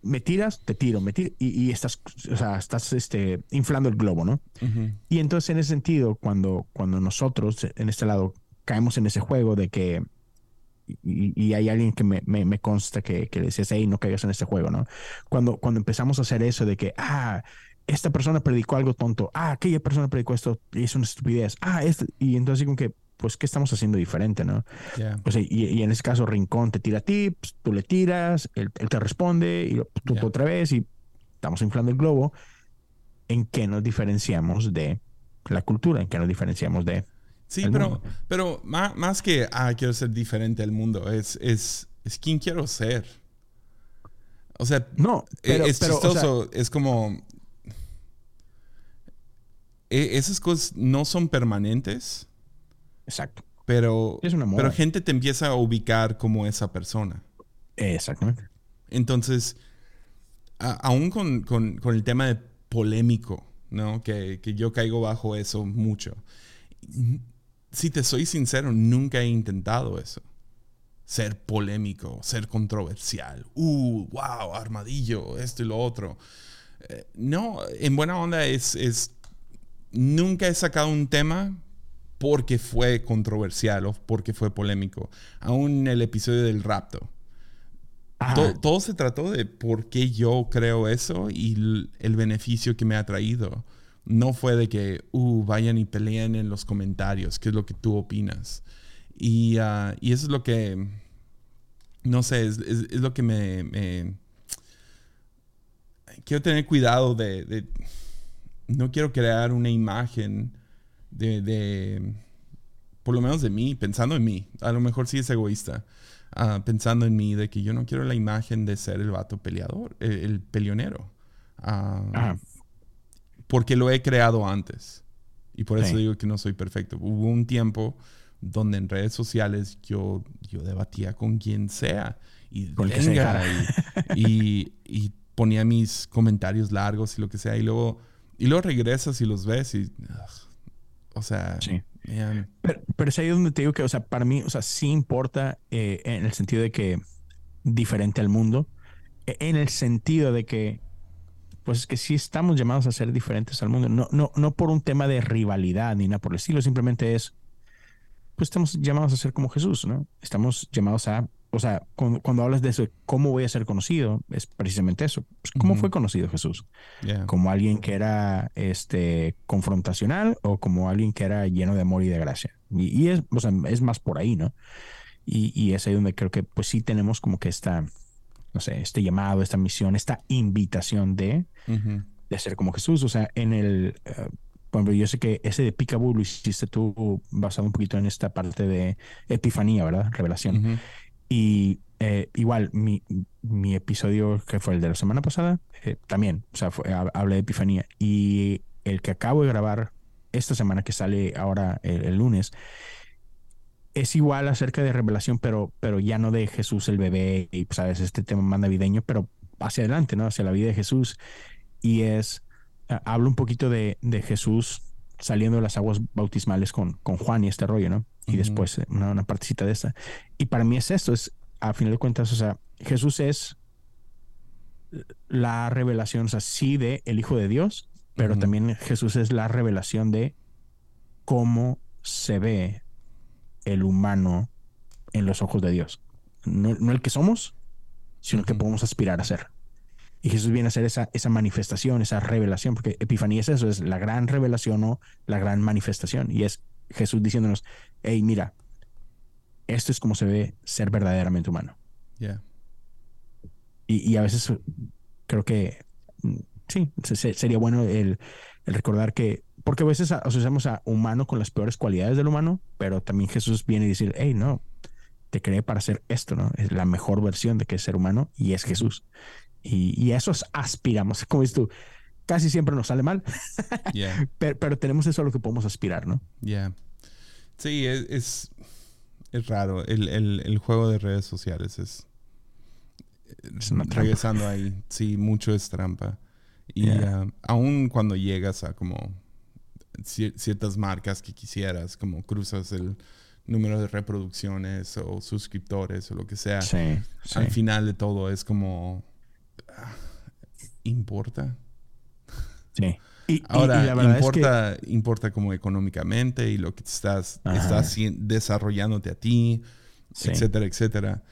me tiras, te tiro, me tiro, y, y estás, o sea, estás este, inflando el globo, ¿no? Y entonces en ese sentido, cuando, cuando nosotros en este lado caemos en ese juego de que, y, y hay alguien que me, me, me consta que, que le dices, hey, no caigas en este juego, ¿no? Cuando, cuando empezamos a hacer eso de que, ah, esta persona predicó algo tonto, ah, aquella persona predicó esto y es una estupidez, ah, este, y entonces como que, pues, ¿qué estamos haciendo diferente, no? Yeah. O sea, y, y en ese caso, Rincón te tira tips, tú le tiras, él, él te responde, y tú, Ya. tú otra vez, y estamos inflando el globo. ¿En qué nos diferenciamos de la cultura? ¿En qué nos diferenciamos de... Sí, el pero, mundo. pero más, más que, ah, quiero ser diferente al mundo, es, es, es quién quiero ser. O sea, No, e- pero... es pero, o sea, chistoso, es como... e- esas cosas no son permanentes, exacto. pero, Es una moda. pero gente te empieza a ubicar como esa persona. Exactamente. Entonces, a- aún con, con- con el tema de polémico, ¿no? Que, que yo caigo bajo eso mucho. Si te soy sincero, nunca he intentado eso. Ser polémico, ser controversial. Uh, wow, armadillo, esto y lo otro. Eh, no, en buena onda es, es... Nunca he sacado un tema porque fue controversial o porque fue polémico. Aún el episodio del rapto. To- todo se trató de por qué yo creo eso y el beneficio que me ha traído. No fue de que, uh, vayan y peleen en los comentarios, qué es lo que tú opinas. Y, ah, y eso es lo que, no sé, es, es- es lo que me, me- Quiero tener cuidado de, de- No quiero crear una imagen de, de- Por lo menos de mí, pensando en mí. A lo mejor sí es egoísta ah, pensando en mí de que yo no quiero la imagen de ser el vato peleador, el, el peleonero. Ah, porque lo he creado antes. Y por eso Sí. digo que no soy perfecto. Hubo un tiempo donde en redes sociales yo, yo debatía con quien sea. Y, Con venga, y, y- y ponía mis comentarios largos y lo que sea. Y luego, y luego regresas y los ves y... ugh, o sea, Sí. man, Pero, pero es ahí donde te digo que, o sea, para mí, o sea, sí importa eh, en el sentido de que diferente al mundo, e- en el sentido de que, pues es que sí estamos llamados a ser diferentes al mundo, no, no, no por un tema de rivalidad ni nada por el estilo, simplemente es, pues estamos llamados a ser como Jesús, ¿no? Estamos llamados a, o sea, cuando, cuando hablas de eso, ¿cómo voy a ser conocido? Es precisamente eso. Pues, ¿Cómo fue conocido Jesús? yeah. como alguien que era este confrontacional o como alguien que era lleno de amor y de gracia. Y, y es, o sea, es más por ahí, ¿no? Y, y es ahí donde creo que pues sí tenemos como que esta, no sé, este llamado, esta misión, esta invitación de, de ser como Jesús. O sea, en el, eh, por ejemplo, yo sé que ese de Picaboo lo hiciste tú basado un poquito en esta parte de epifanía, ¿verdad? Revelación. Ujú. Y eh, igual, mi, mi episodio que fue el de la semana pasada, eh, también, o sea, hablé de Epifanía. Y el que acabo de grabar esta semana, que sale ahora el, lunes, es igual acerca de revelación, pero, pero ya no de Jesús el bebé y, sabes, este tema más navideño, pero hacia adelante, ¿no? Hacia la vida de Jesús. Y es, ah, hablo un poquito de, de Jesús saliendo de las aguas bautismales con, con Juan y este rollo, ¿no? Y después eh, una, una partecita de esta. Y para mí es esto, es a final de cuentas, o sea, Jesús es la revelación, o sea, sí de el Hijo de Dios, pero también Jesús es la revelación de cómo se ve el humano en los ojos de Dios. No, no el que somos, sino el que podemos aspirar a ser. Y Jesús viene a ser esa, esa manifestación, esa revelación, porque Epifanía es eso, es la gran revelación o la gran manifestación. Y es Jesús diciéndonos, hey, mira, esto es como se ve ser verdaderamente humano. Yeah. Y, y a veces creo que mm, sí, se- se- sería bueno el, el recordar que, porque a veces a- asociamos a humano con las peores cualidades del humano, pero también Jesús viene y decir, hey, no, te creé para hacer esto, ¿no? Es la mejor versión de que es ser humano y es Jesús. Y, eso es aspiramos, como dices tú, casi siempre nos sale mal, pero, tenemos eso a lo que podemos aspirar, ¿no? Ya. Sí, es, es, raro. El, juego de redes sociales es... regresando ahí, sí, mucho es trampa. Y uh, aún cuando llegas a como ciertas marcas que quisieras, como cruzas el número de reproducciones o suscriptores o lo que sea, al final de todo es como ¿Importa? Sí. Ahora, importa, importa como económicamente y lo que estás, estás desarrollándote a ti, etcétera, etcétera.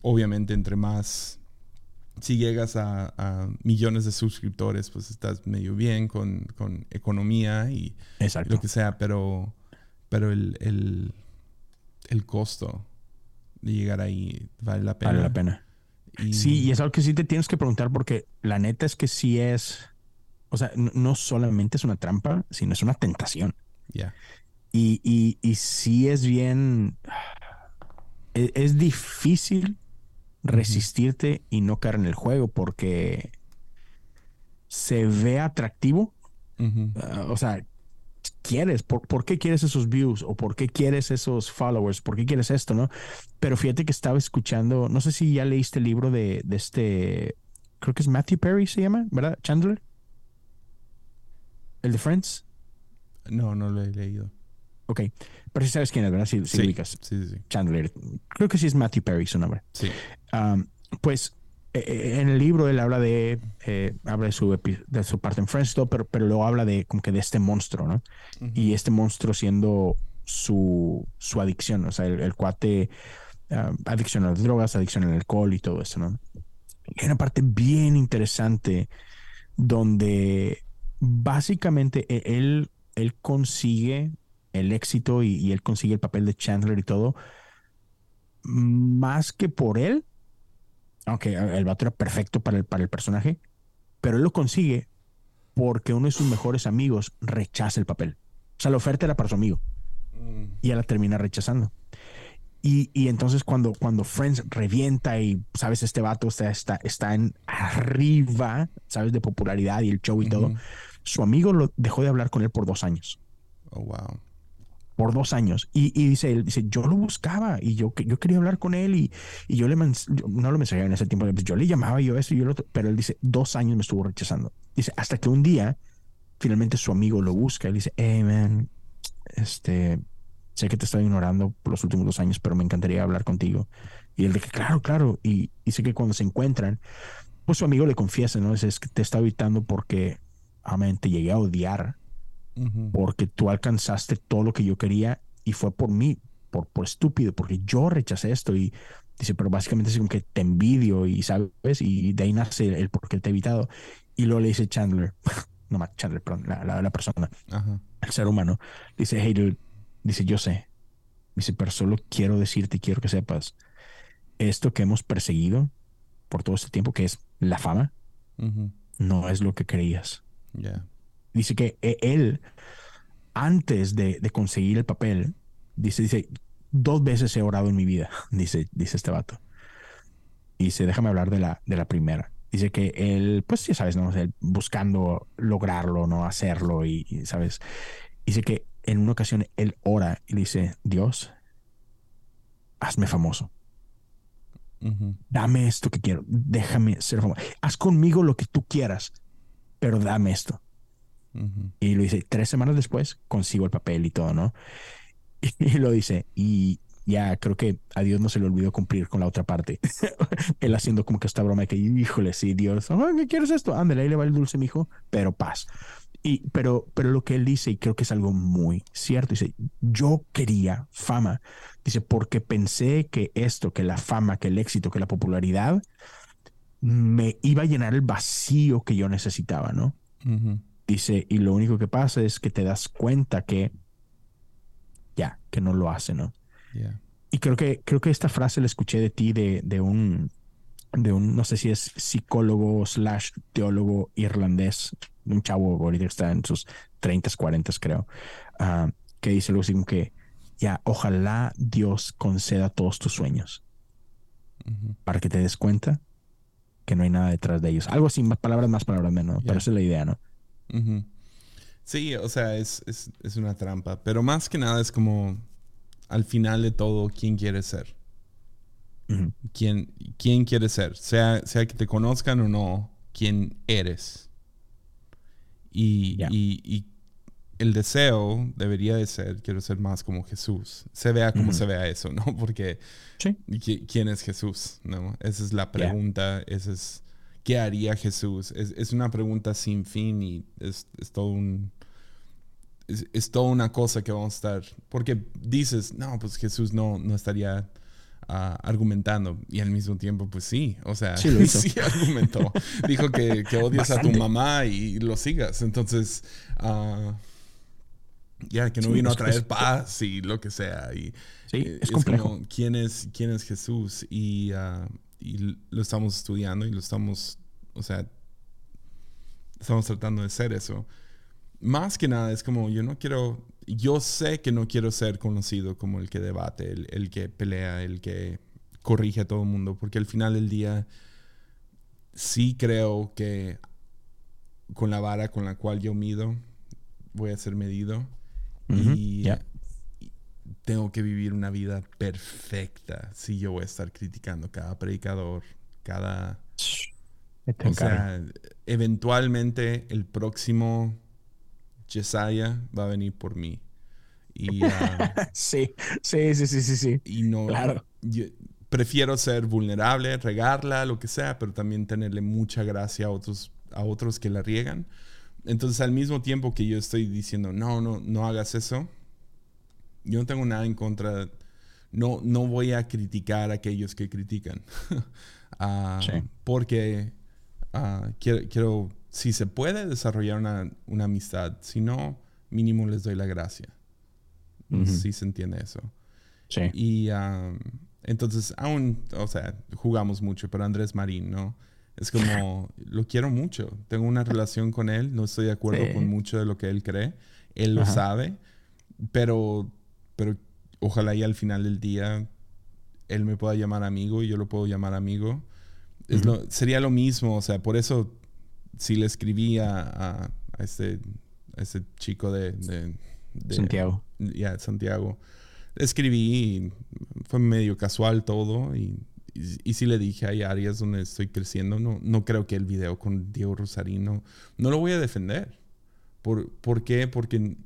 obviamente, entre más, si llegas a, millones de suscriptores, pues estás medio bien con, economía y lo que sea, pero, pero el, el, el costo de llegar ahí vale la pena. Vale la pena. Sí, y es algo que sí te tienes que preguntar porque la neta es que sí es, o sea, no, solamente es una trampa, sino es una tentación. Ya. Y, y, y sí es bien, e, es, difícil resistirte y no caer en el juego porque se ve atractivo. Ah, o sea, quieres, por, qué quieres esos views o por qué quieres esos followers, por qué quieres esto, ¿no? Pero fíjate que estaba escuchando, no sé si ya leíste el libro de, este, creo que es Matthew Perry se llama, ¿verdad? Chandler. ¿El de Friends? No, no lo he leído. Ok, pero si sabes quién es, ¿verdad? Si, sí, ubicas. Sí, sí, Chandler. Creo que sí es Matthew Perry su nombre. Sí. Um, pues eh, en el libro él habla de, eh, habla de su, de su parte en Friends, pero, pero luego habla de como que de este monstruo, ¿no? Y este monstruo siendo su, su adicción, o sea, el, cuate, ah, adicción a las drogas, adicción al alcohol y todo eso, ¿no? Y hay una parte bien interesante donde básicamente e, él, él consigue el éxito y, y él consigue el papel de Chandler y todo, más que por él, aunque el vato era perfecto para el, para el personaje, pero él lo consigue porque uno de sus mejores amigos rechaza el papel. O sea, la oferta era para su amigo mm. y él la termina rechazando. Y, y, entonces cuando, cuando Friends revienta y, sabes, este vato está, está, está en arriba, sabes, de popularidad y el show y todo, su amigo lo dejó de hablar con él por dos años. Oh, wow por dos años. Y, dice, él dice, yo lo buscaba y yo, yo quería hablar con él y, y yo le, no lo mensajeaba en ese tiempo, yo le llamaba yo eso y yo lo, pero él dice, dos años me estuvo rechazando. Dice, hasta que un día, finalmente su amigo lo busca y dice, hey man, este, sé que te estoy ignorando por los últimos dos años, pero me encantaría hablar contigo. Y él dice, claro, claro. Y dice que cuando se encuentran, pues su amigo le confiesa, ¿no? Dice, es que te está evitando porque, amén, te llegué a odiar porque tú alcanzaste todo lo que yo quería y fue por mí, por, por estúpido, porque yo rechacé esto y dice, pero básicamente es como que te envidio y sabes, y de ahí nace el, por qué te he evitado. Y luego le dice Chandler, no más Chandler, perdón, la, la, persona, el ser humano, dice, hey dude, dice, yo sé, dice, pero solo quiero decirte, quiero que sepas, esto que hemos perseguido por todo este tiempo, que es la fama, no es lo que creías. Dice que e, él, antes de, conseguir el papel, dice, dice, dos veces he orado en mi vida, dice, dice este vato. Dice, déjame hablar de la, de la primera. Dice que él, pues ya sabes, ¿no? buscando lograrlo, ¿no? Hacerlo y, ¿sabes? Dice que en una ocasión él ora y dice, Dios, hazme famoso. Dame esto que quiero. Déjame ser famoso. Haz conmigo lo que tú quieras, pero dame esto. Y lo dice, tres semanas después consigo el papel y todo, ¿no? Y, lo dice, y ya creo que a Dios no se le olvidó cumplir con la otra parte. Él haciendo como que esta broma de que, híjole, sí, Dios, ¿qué quieres esto? Ándale, ahí le va el dulce, mijo, pero paz. Y, pero, pero lo que él dice, y creo que es algo muy cierto, dice, yo quería fama. Dice, porque pensé que esto, que la fama, que el éxito, que la popularidad, me iba a llenar el vacío que yo necesitaba, ¿no? Dice, y lo único que pasa es que te das cuenta que ya, que no lo hace, ¿no? Y creo que, creo que esta frase la escuché de ti de, de un, de un, no sé si es psicólogo slash teólogo irlandés, un chavo ahorita que está en sus 30, 40, creo, ah, que dice algo así como que, ya, ojalá Dios conceda todos tus sueños para que te des cuenta que no hay nada detrás de ellos. Algo así, más palabras más, palabras menos. Pero esa es la idea, ¿no? Sí, o sea, es, es, una trampa. Pero más que nada es como, al final de todo, ¿quién quiere ser? ¿Quién, ¿Quién quiere ser? Sea, sea que te conozcan o no, ¿quién eres? Y, y, el deseo debería de ser, quiero ser más como Jesús. Se vea como se vea eso, ¿no? Porque ¿quién es Jesús? ¿No? Esa es la pregunta, esa es ¿qué haría Jesús? Es, una pregunta sin fin y es, todo un... Es, toda una cosa que vamos a estar... Porque dices, no, pues Jesús no, no estaría ah, argumentando. Y al mismo tiempo, pues sí, o sea, sí, argumentó. Dijo que, que odias a tu mamá y lo sigas. Entonces... Uh, ya, que no vino a traer paz y lo que sea. Y, sí, es, complejo. ¿quién, es, ¿quién es Jesús? Y, ah, y, lo estamos estudiando y lo estamos, o sea, estamos tratando de ser eso. Más que nada es como, yo no quiero, yo sé que no quiero ser conocido como el que debate, el, el que pelea, el que corrige a todo el mundo, porque al final del día sí creo que con la vara con la cual yo mido, voy a ser medido y tengo que vivir una vida perfecta si yo voy a estar criticando cada predicador, cada... O sea, eventualmente el próximo Jesiah va a venir por mí. Y, ah, sí, sí, sí, sí, sí, Y no... Claro. prefiero ser vulnerable, regarla, lo que sea, pero también tenerle mucha gracia a otros, a otros que la riegan. Entonces, al mismo tiempo que yo estoy diciendo, no, no, no hagas eso, yo no tengo nada en contra. No, no voy a criticar a aquellos que critican. Ah, porque ah, quiero, si se puede, desarrollar una, amistad. Si no, mínimo les doy la gracia. Si se entiende eso. Sí. Y entonces, aún, o sea, jugamos mucho, pero Andrés Marín, ¿no? Es como, lo quiero mucho. Tengo una relación con él. No estoy de acuerdo con mucho de lo que él cree. Él lo sabe. Pero, pero ojalá y al final del día él me pueda llamar amigo y yo lo puedo llamar amigo. Es lo, sería lo mismo. O sea, por eso si le escribí a, a, este, este chico de, de, Santiago. Ya, Santiago. Escribí fue medio casual todo y y, si le dije, hay áreas donde estoy creciendo, no, no creo que el video con Diego Rosarino, no lo voy a defender. ¿Por, ¿Por qué? Porque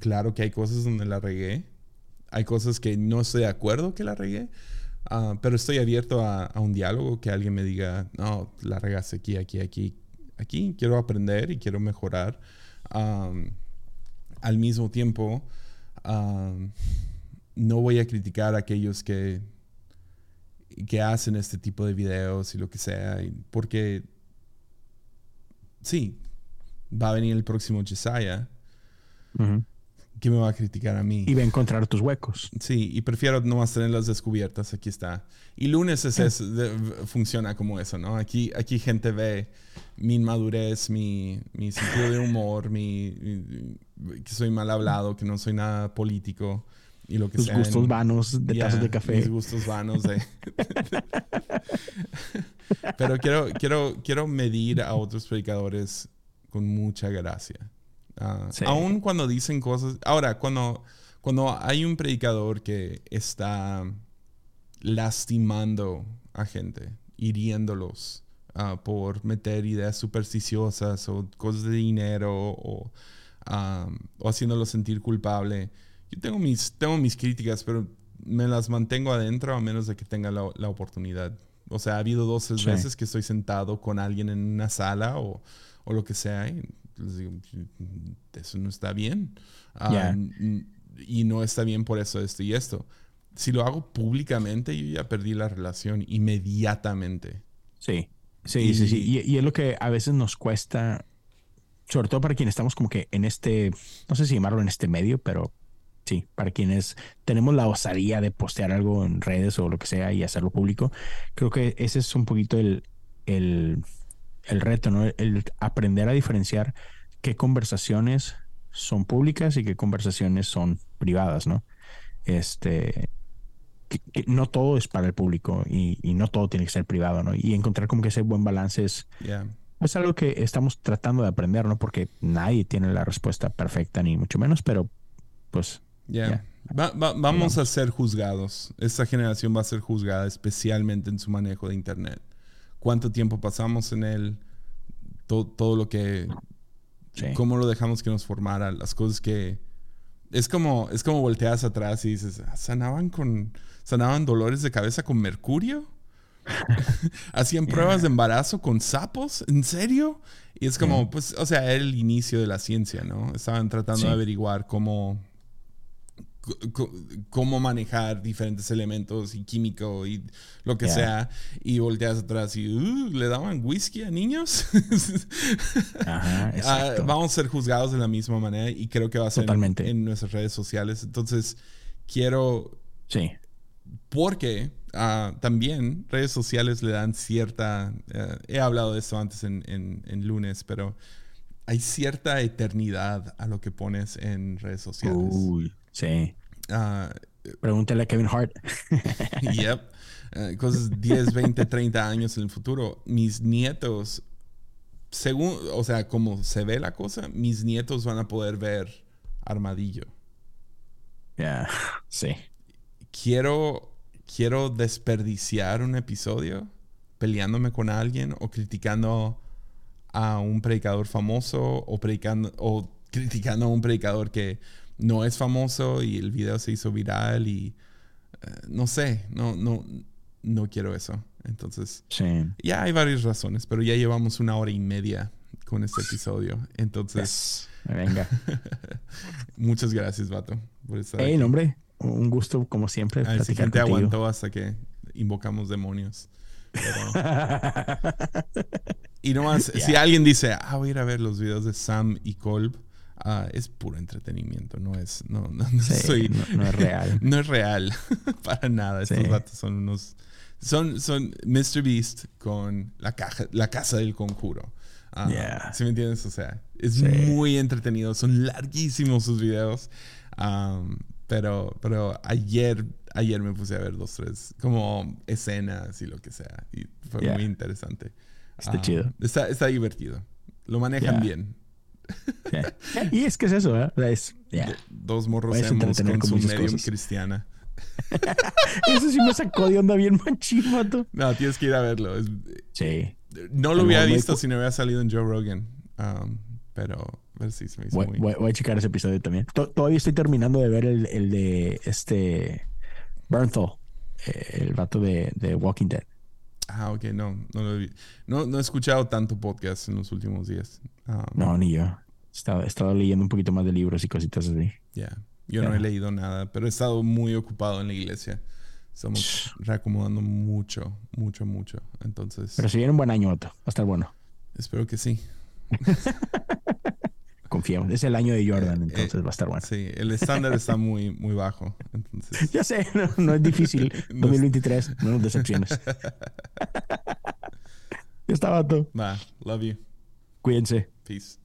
claro que hay cosas donde la regué, hay cosas que no estoy de acuerdo que la regué, ah, pero estoy abierto a, un diálogo, que alguien me diga, no, la regaste aquí, aquí, aquí, aquí, quiero aprender y quiero mejorar. al mismo tiempo, no voy a criticar a aquellos que que hacen este tipo de videos y lo que sea, porque sí, va a venir el próximo Jesiah que me va a criticar a mí. Y va a encontrar tus huecos. Sí, y prefiero nomás tenerlas descubiertas, aquí está. Y lunes es, funciona como eso, ¿no? Aquí, aquí gente ve mi inmadurez, mi, mi sentido de humor, mi, que soy mal hablado, que no soy nada político y lo que Tus gustos vanos de tazas de café. Mis gustos vanos de... Pero quiero, quiero, quiero medir a otros predicadores con mucha gracia. Uh, Aún cuando dicen cosas... Ahora, cuando, cuando hay un predicador que está lastimando a gente, hiriéndolos ah, por meter ideas supersticiosas o cosas de dinero o, o haciéndolos sentir culpable yo tengo mis, tengo mis críticas, pero me las mantengo adentro a menos de que tenga la, la oportunidad. O sea, ha habido dos veces que estoy sentado con alguien en una sala o, o lo que sea y les digo, eso no está bien. Ah, y no está bien por eso, esto y esto. Si lo hago públicamente, yo ya perdí la relación inmediatamente. Sí, sí, sí, sí. Y, y, es lo que a veces nos cuesta, sobre todo para quienes estamos como que en este, no sé si llamarlo en este medio, pero Sí, para quienes tenemos la osadía de postear algo en redes o lo que sea y hacerlo público, creo que ese es un poquito el, el, el reto, ¿no? El aprender a diferenciar qué conversaciones son públicas y qué conversaciones son privadas, ¿no? Este, que, no todo es para el público y, y, no todo tiene que ser privado, ¿no? Y encontrar como que ese buen balance es, es algo que estamos tratando de aprender, ¿no? Porque nadie tiene la respuesta perfecta, ni mucho menos, pero pues... ya vamos a ser juzgados. Esta generación va a ser juzgada especialmente en su manejo de Internet. ¿Cuánto tiempo pasamos en él? Todo, todo lo que... ¿Cómo lo dejamos que nos formara? Las cosas que... Es como, es como volteas atrás y dices, ah, ¿sanaban con... ¿Sanaban dolores de cabeza con mercurio? ¿Hacían pruebas de embarazo con sapos? ¿En serio? Y es como, pues, o sea, era el inicio de la ciencia, ¿no? Estaban tratando de averiguar cómo cómo manejar diferentes elementos y químico y lo que sea y volteas atrás y uh, le daban whisky a niños ah, vamos a ser juzgados de la misma manera y creo que va a ser En, nuestras redes sociales. Entonces quiero sí. porque ah, también redes sociales le dan cierta eh, he hablado de eso antes en, en, lunes pero hay cierta eternidad a lo que pones en redes sociales. Uy. Sí. Uh, Pregúntale a Kevin Hart. yep. Uh, cosas 10, 20, 30 años en el futuro. Mis nietos, según, o sea, como se ve la cosa, mis nietos van a poder ver Armadillo. Ya, sí. Quiero, quiero desperdiciar un episodio peleándome con alguien o criticando a un predicador famoso o predicando o criticando a un predicador que no es famoso y el video se hizo viral y eh, no sé, no, no, no quiero eso. Entonces, ya hay varias razones, pero ya llevamos una hora y media con este episodio. Entonces, venga. muchas gracias, Vato, por estar hey, hombre, un gusto como siempre. A si gente aguantó hasta que invocamos demonios. y nomás, si alguien dice, ah, voy a ir a ver los videos de Sam y Kolb Ah, es puro entretenimiento, no es, no, no, soy, no, es real. no es real para nada. Estos datos son unos, son, son Mr. Beast con la caja, la casa del conjuro. Ah, ¿Sí me entiendes? O sea, es muy entretenido, son larguísimos sus videos. pero, pero ayer, ayer me puse a ver dos, tres, como escenas y lo que sea. Y fue muy interesante. Está chido. Está, está divertido. Lo manejan bien. Y es que es eso, ¿eh? Es, Dos morros hemos con su medium cristiana. eso sí me sacó de onda bien manchimato. No, tienes que ir a verlo. sí. No lo hubiera visto si no hubiera salido en Joe Rogan. Um, pero a ver si se me hizo voy, muy... voy, a checar ese episodio también. Todavía estoy terminando de ver el, el de este Bernthal, eh, el vato de, de Walking Dead. Ah, ok, no, no lo he, no, no he escuchado tanto podcast en los últimos días. Um, no, ni yo. He estado, leyendo un poquito más de libros y cositas así. Ya, yo no he leído nada, pero he estado muy ocupado en la iglesia. Estamos reacomodando mucho, mucho, mucho. Entonces. Pero si viene un buen año, Otto, va a estar bueno. Espero que sí. Confiamos. Es el año de Jordan, eh, entonces va a estar bueno. Sí, el estándar está muy, muy bajo. Entonces. Ya sé, no, es difícil. 2023, no nos decepciones. ya está, vato. Va, love you. Cuídense. Peace.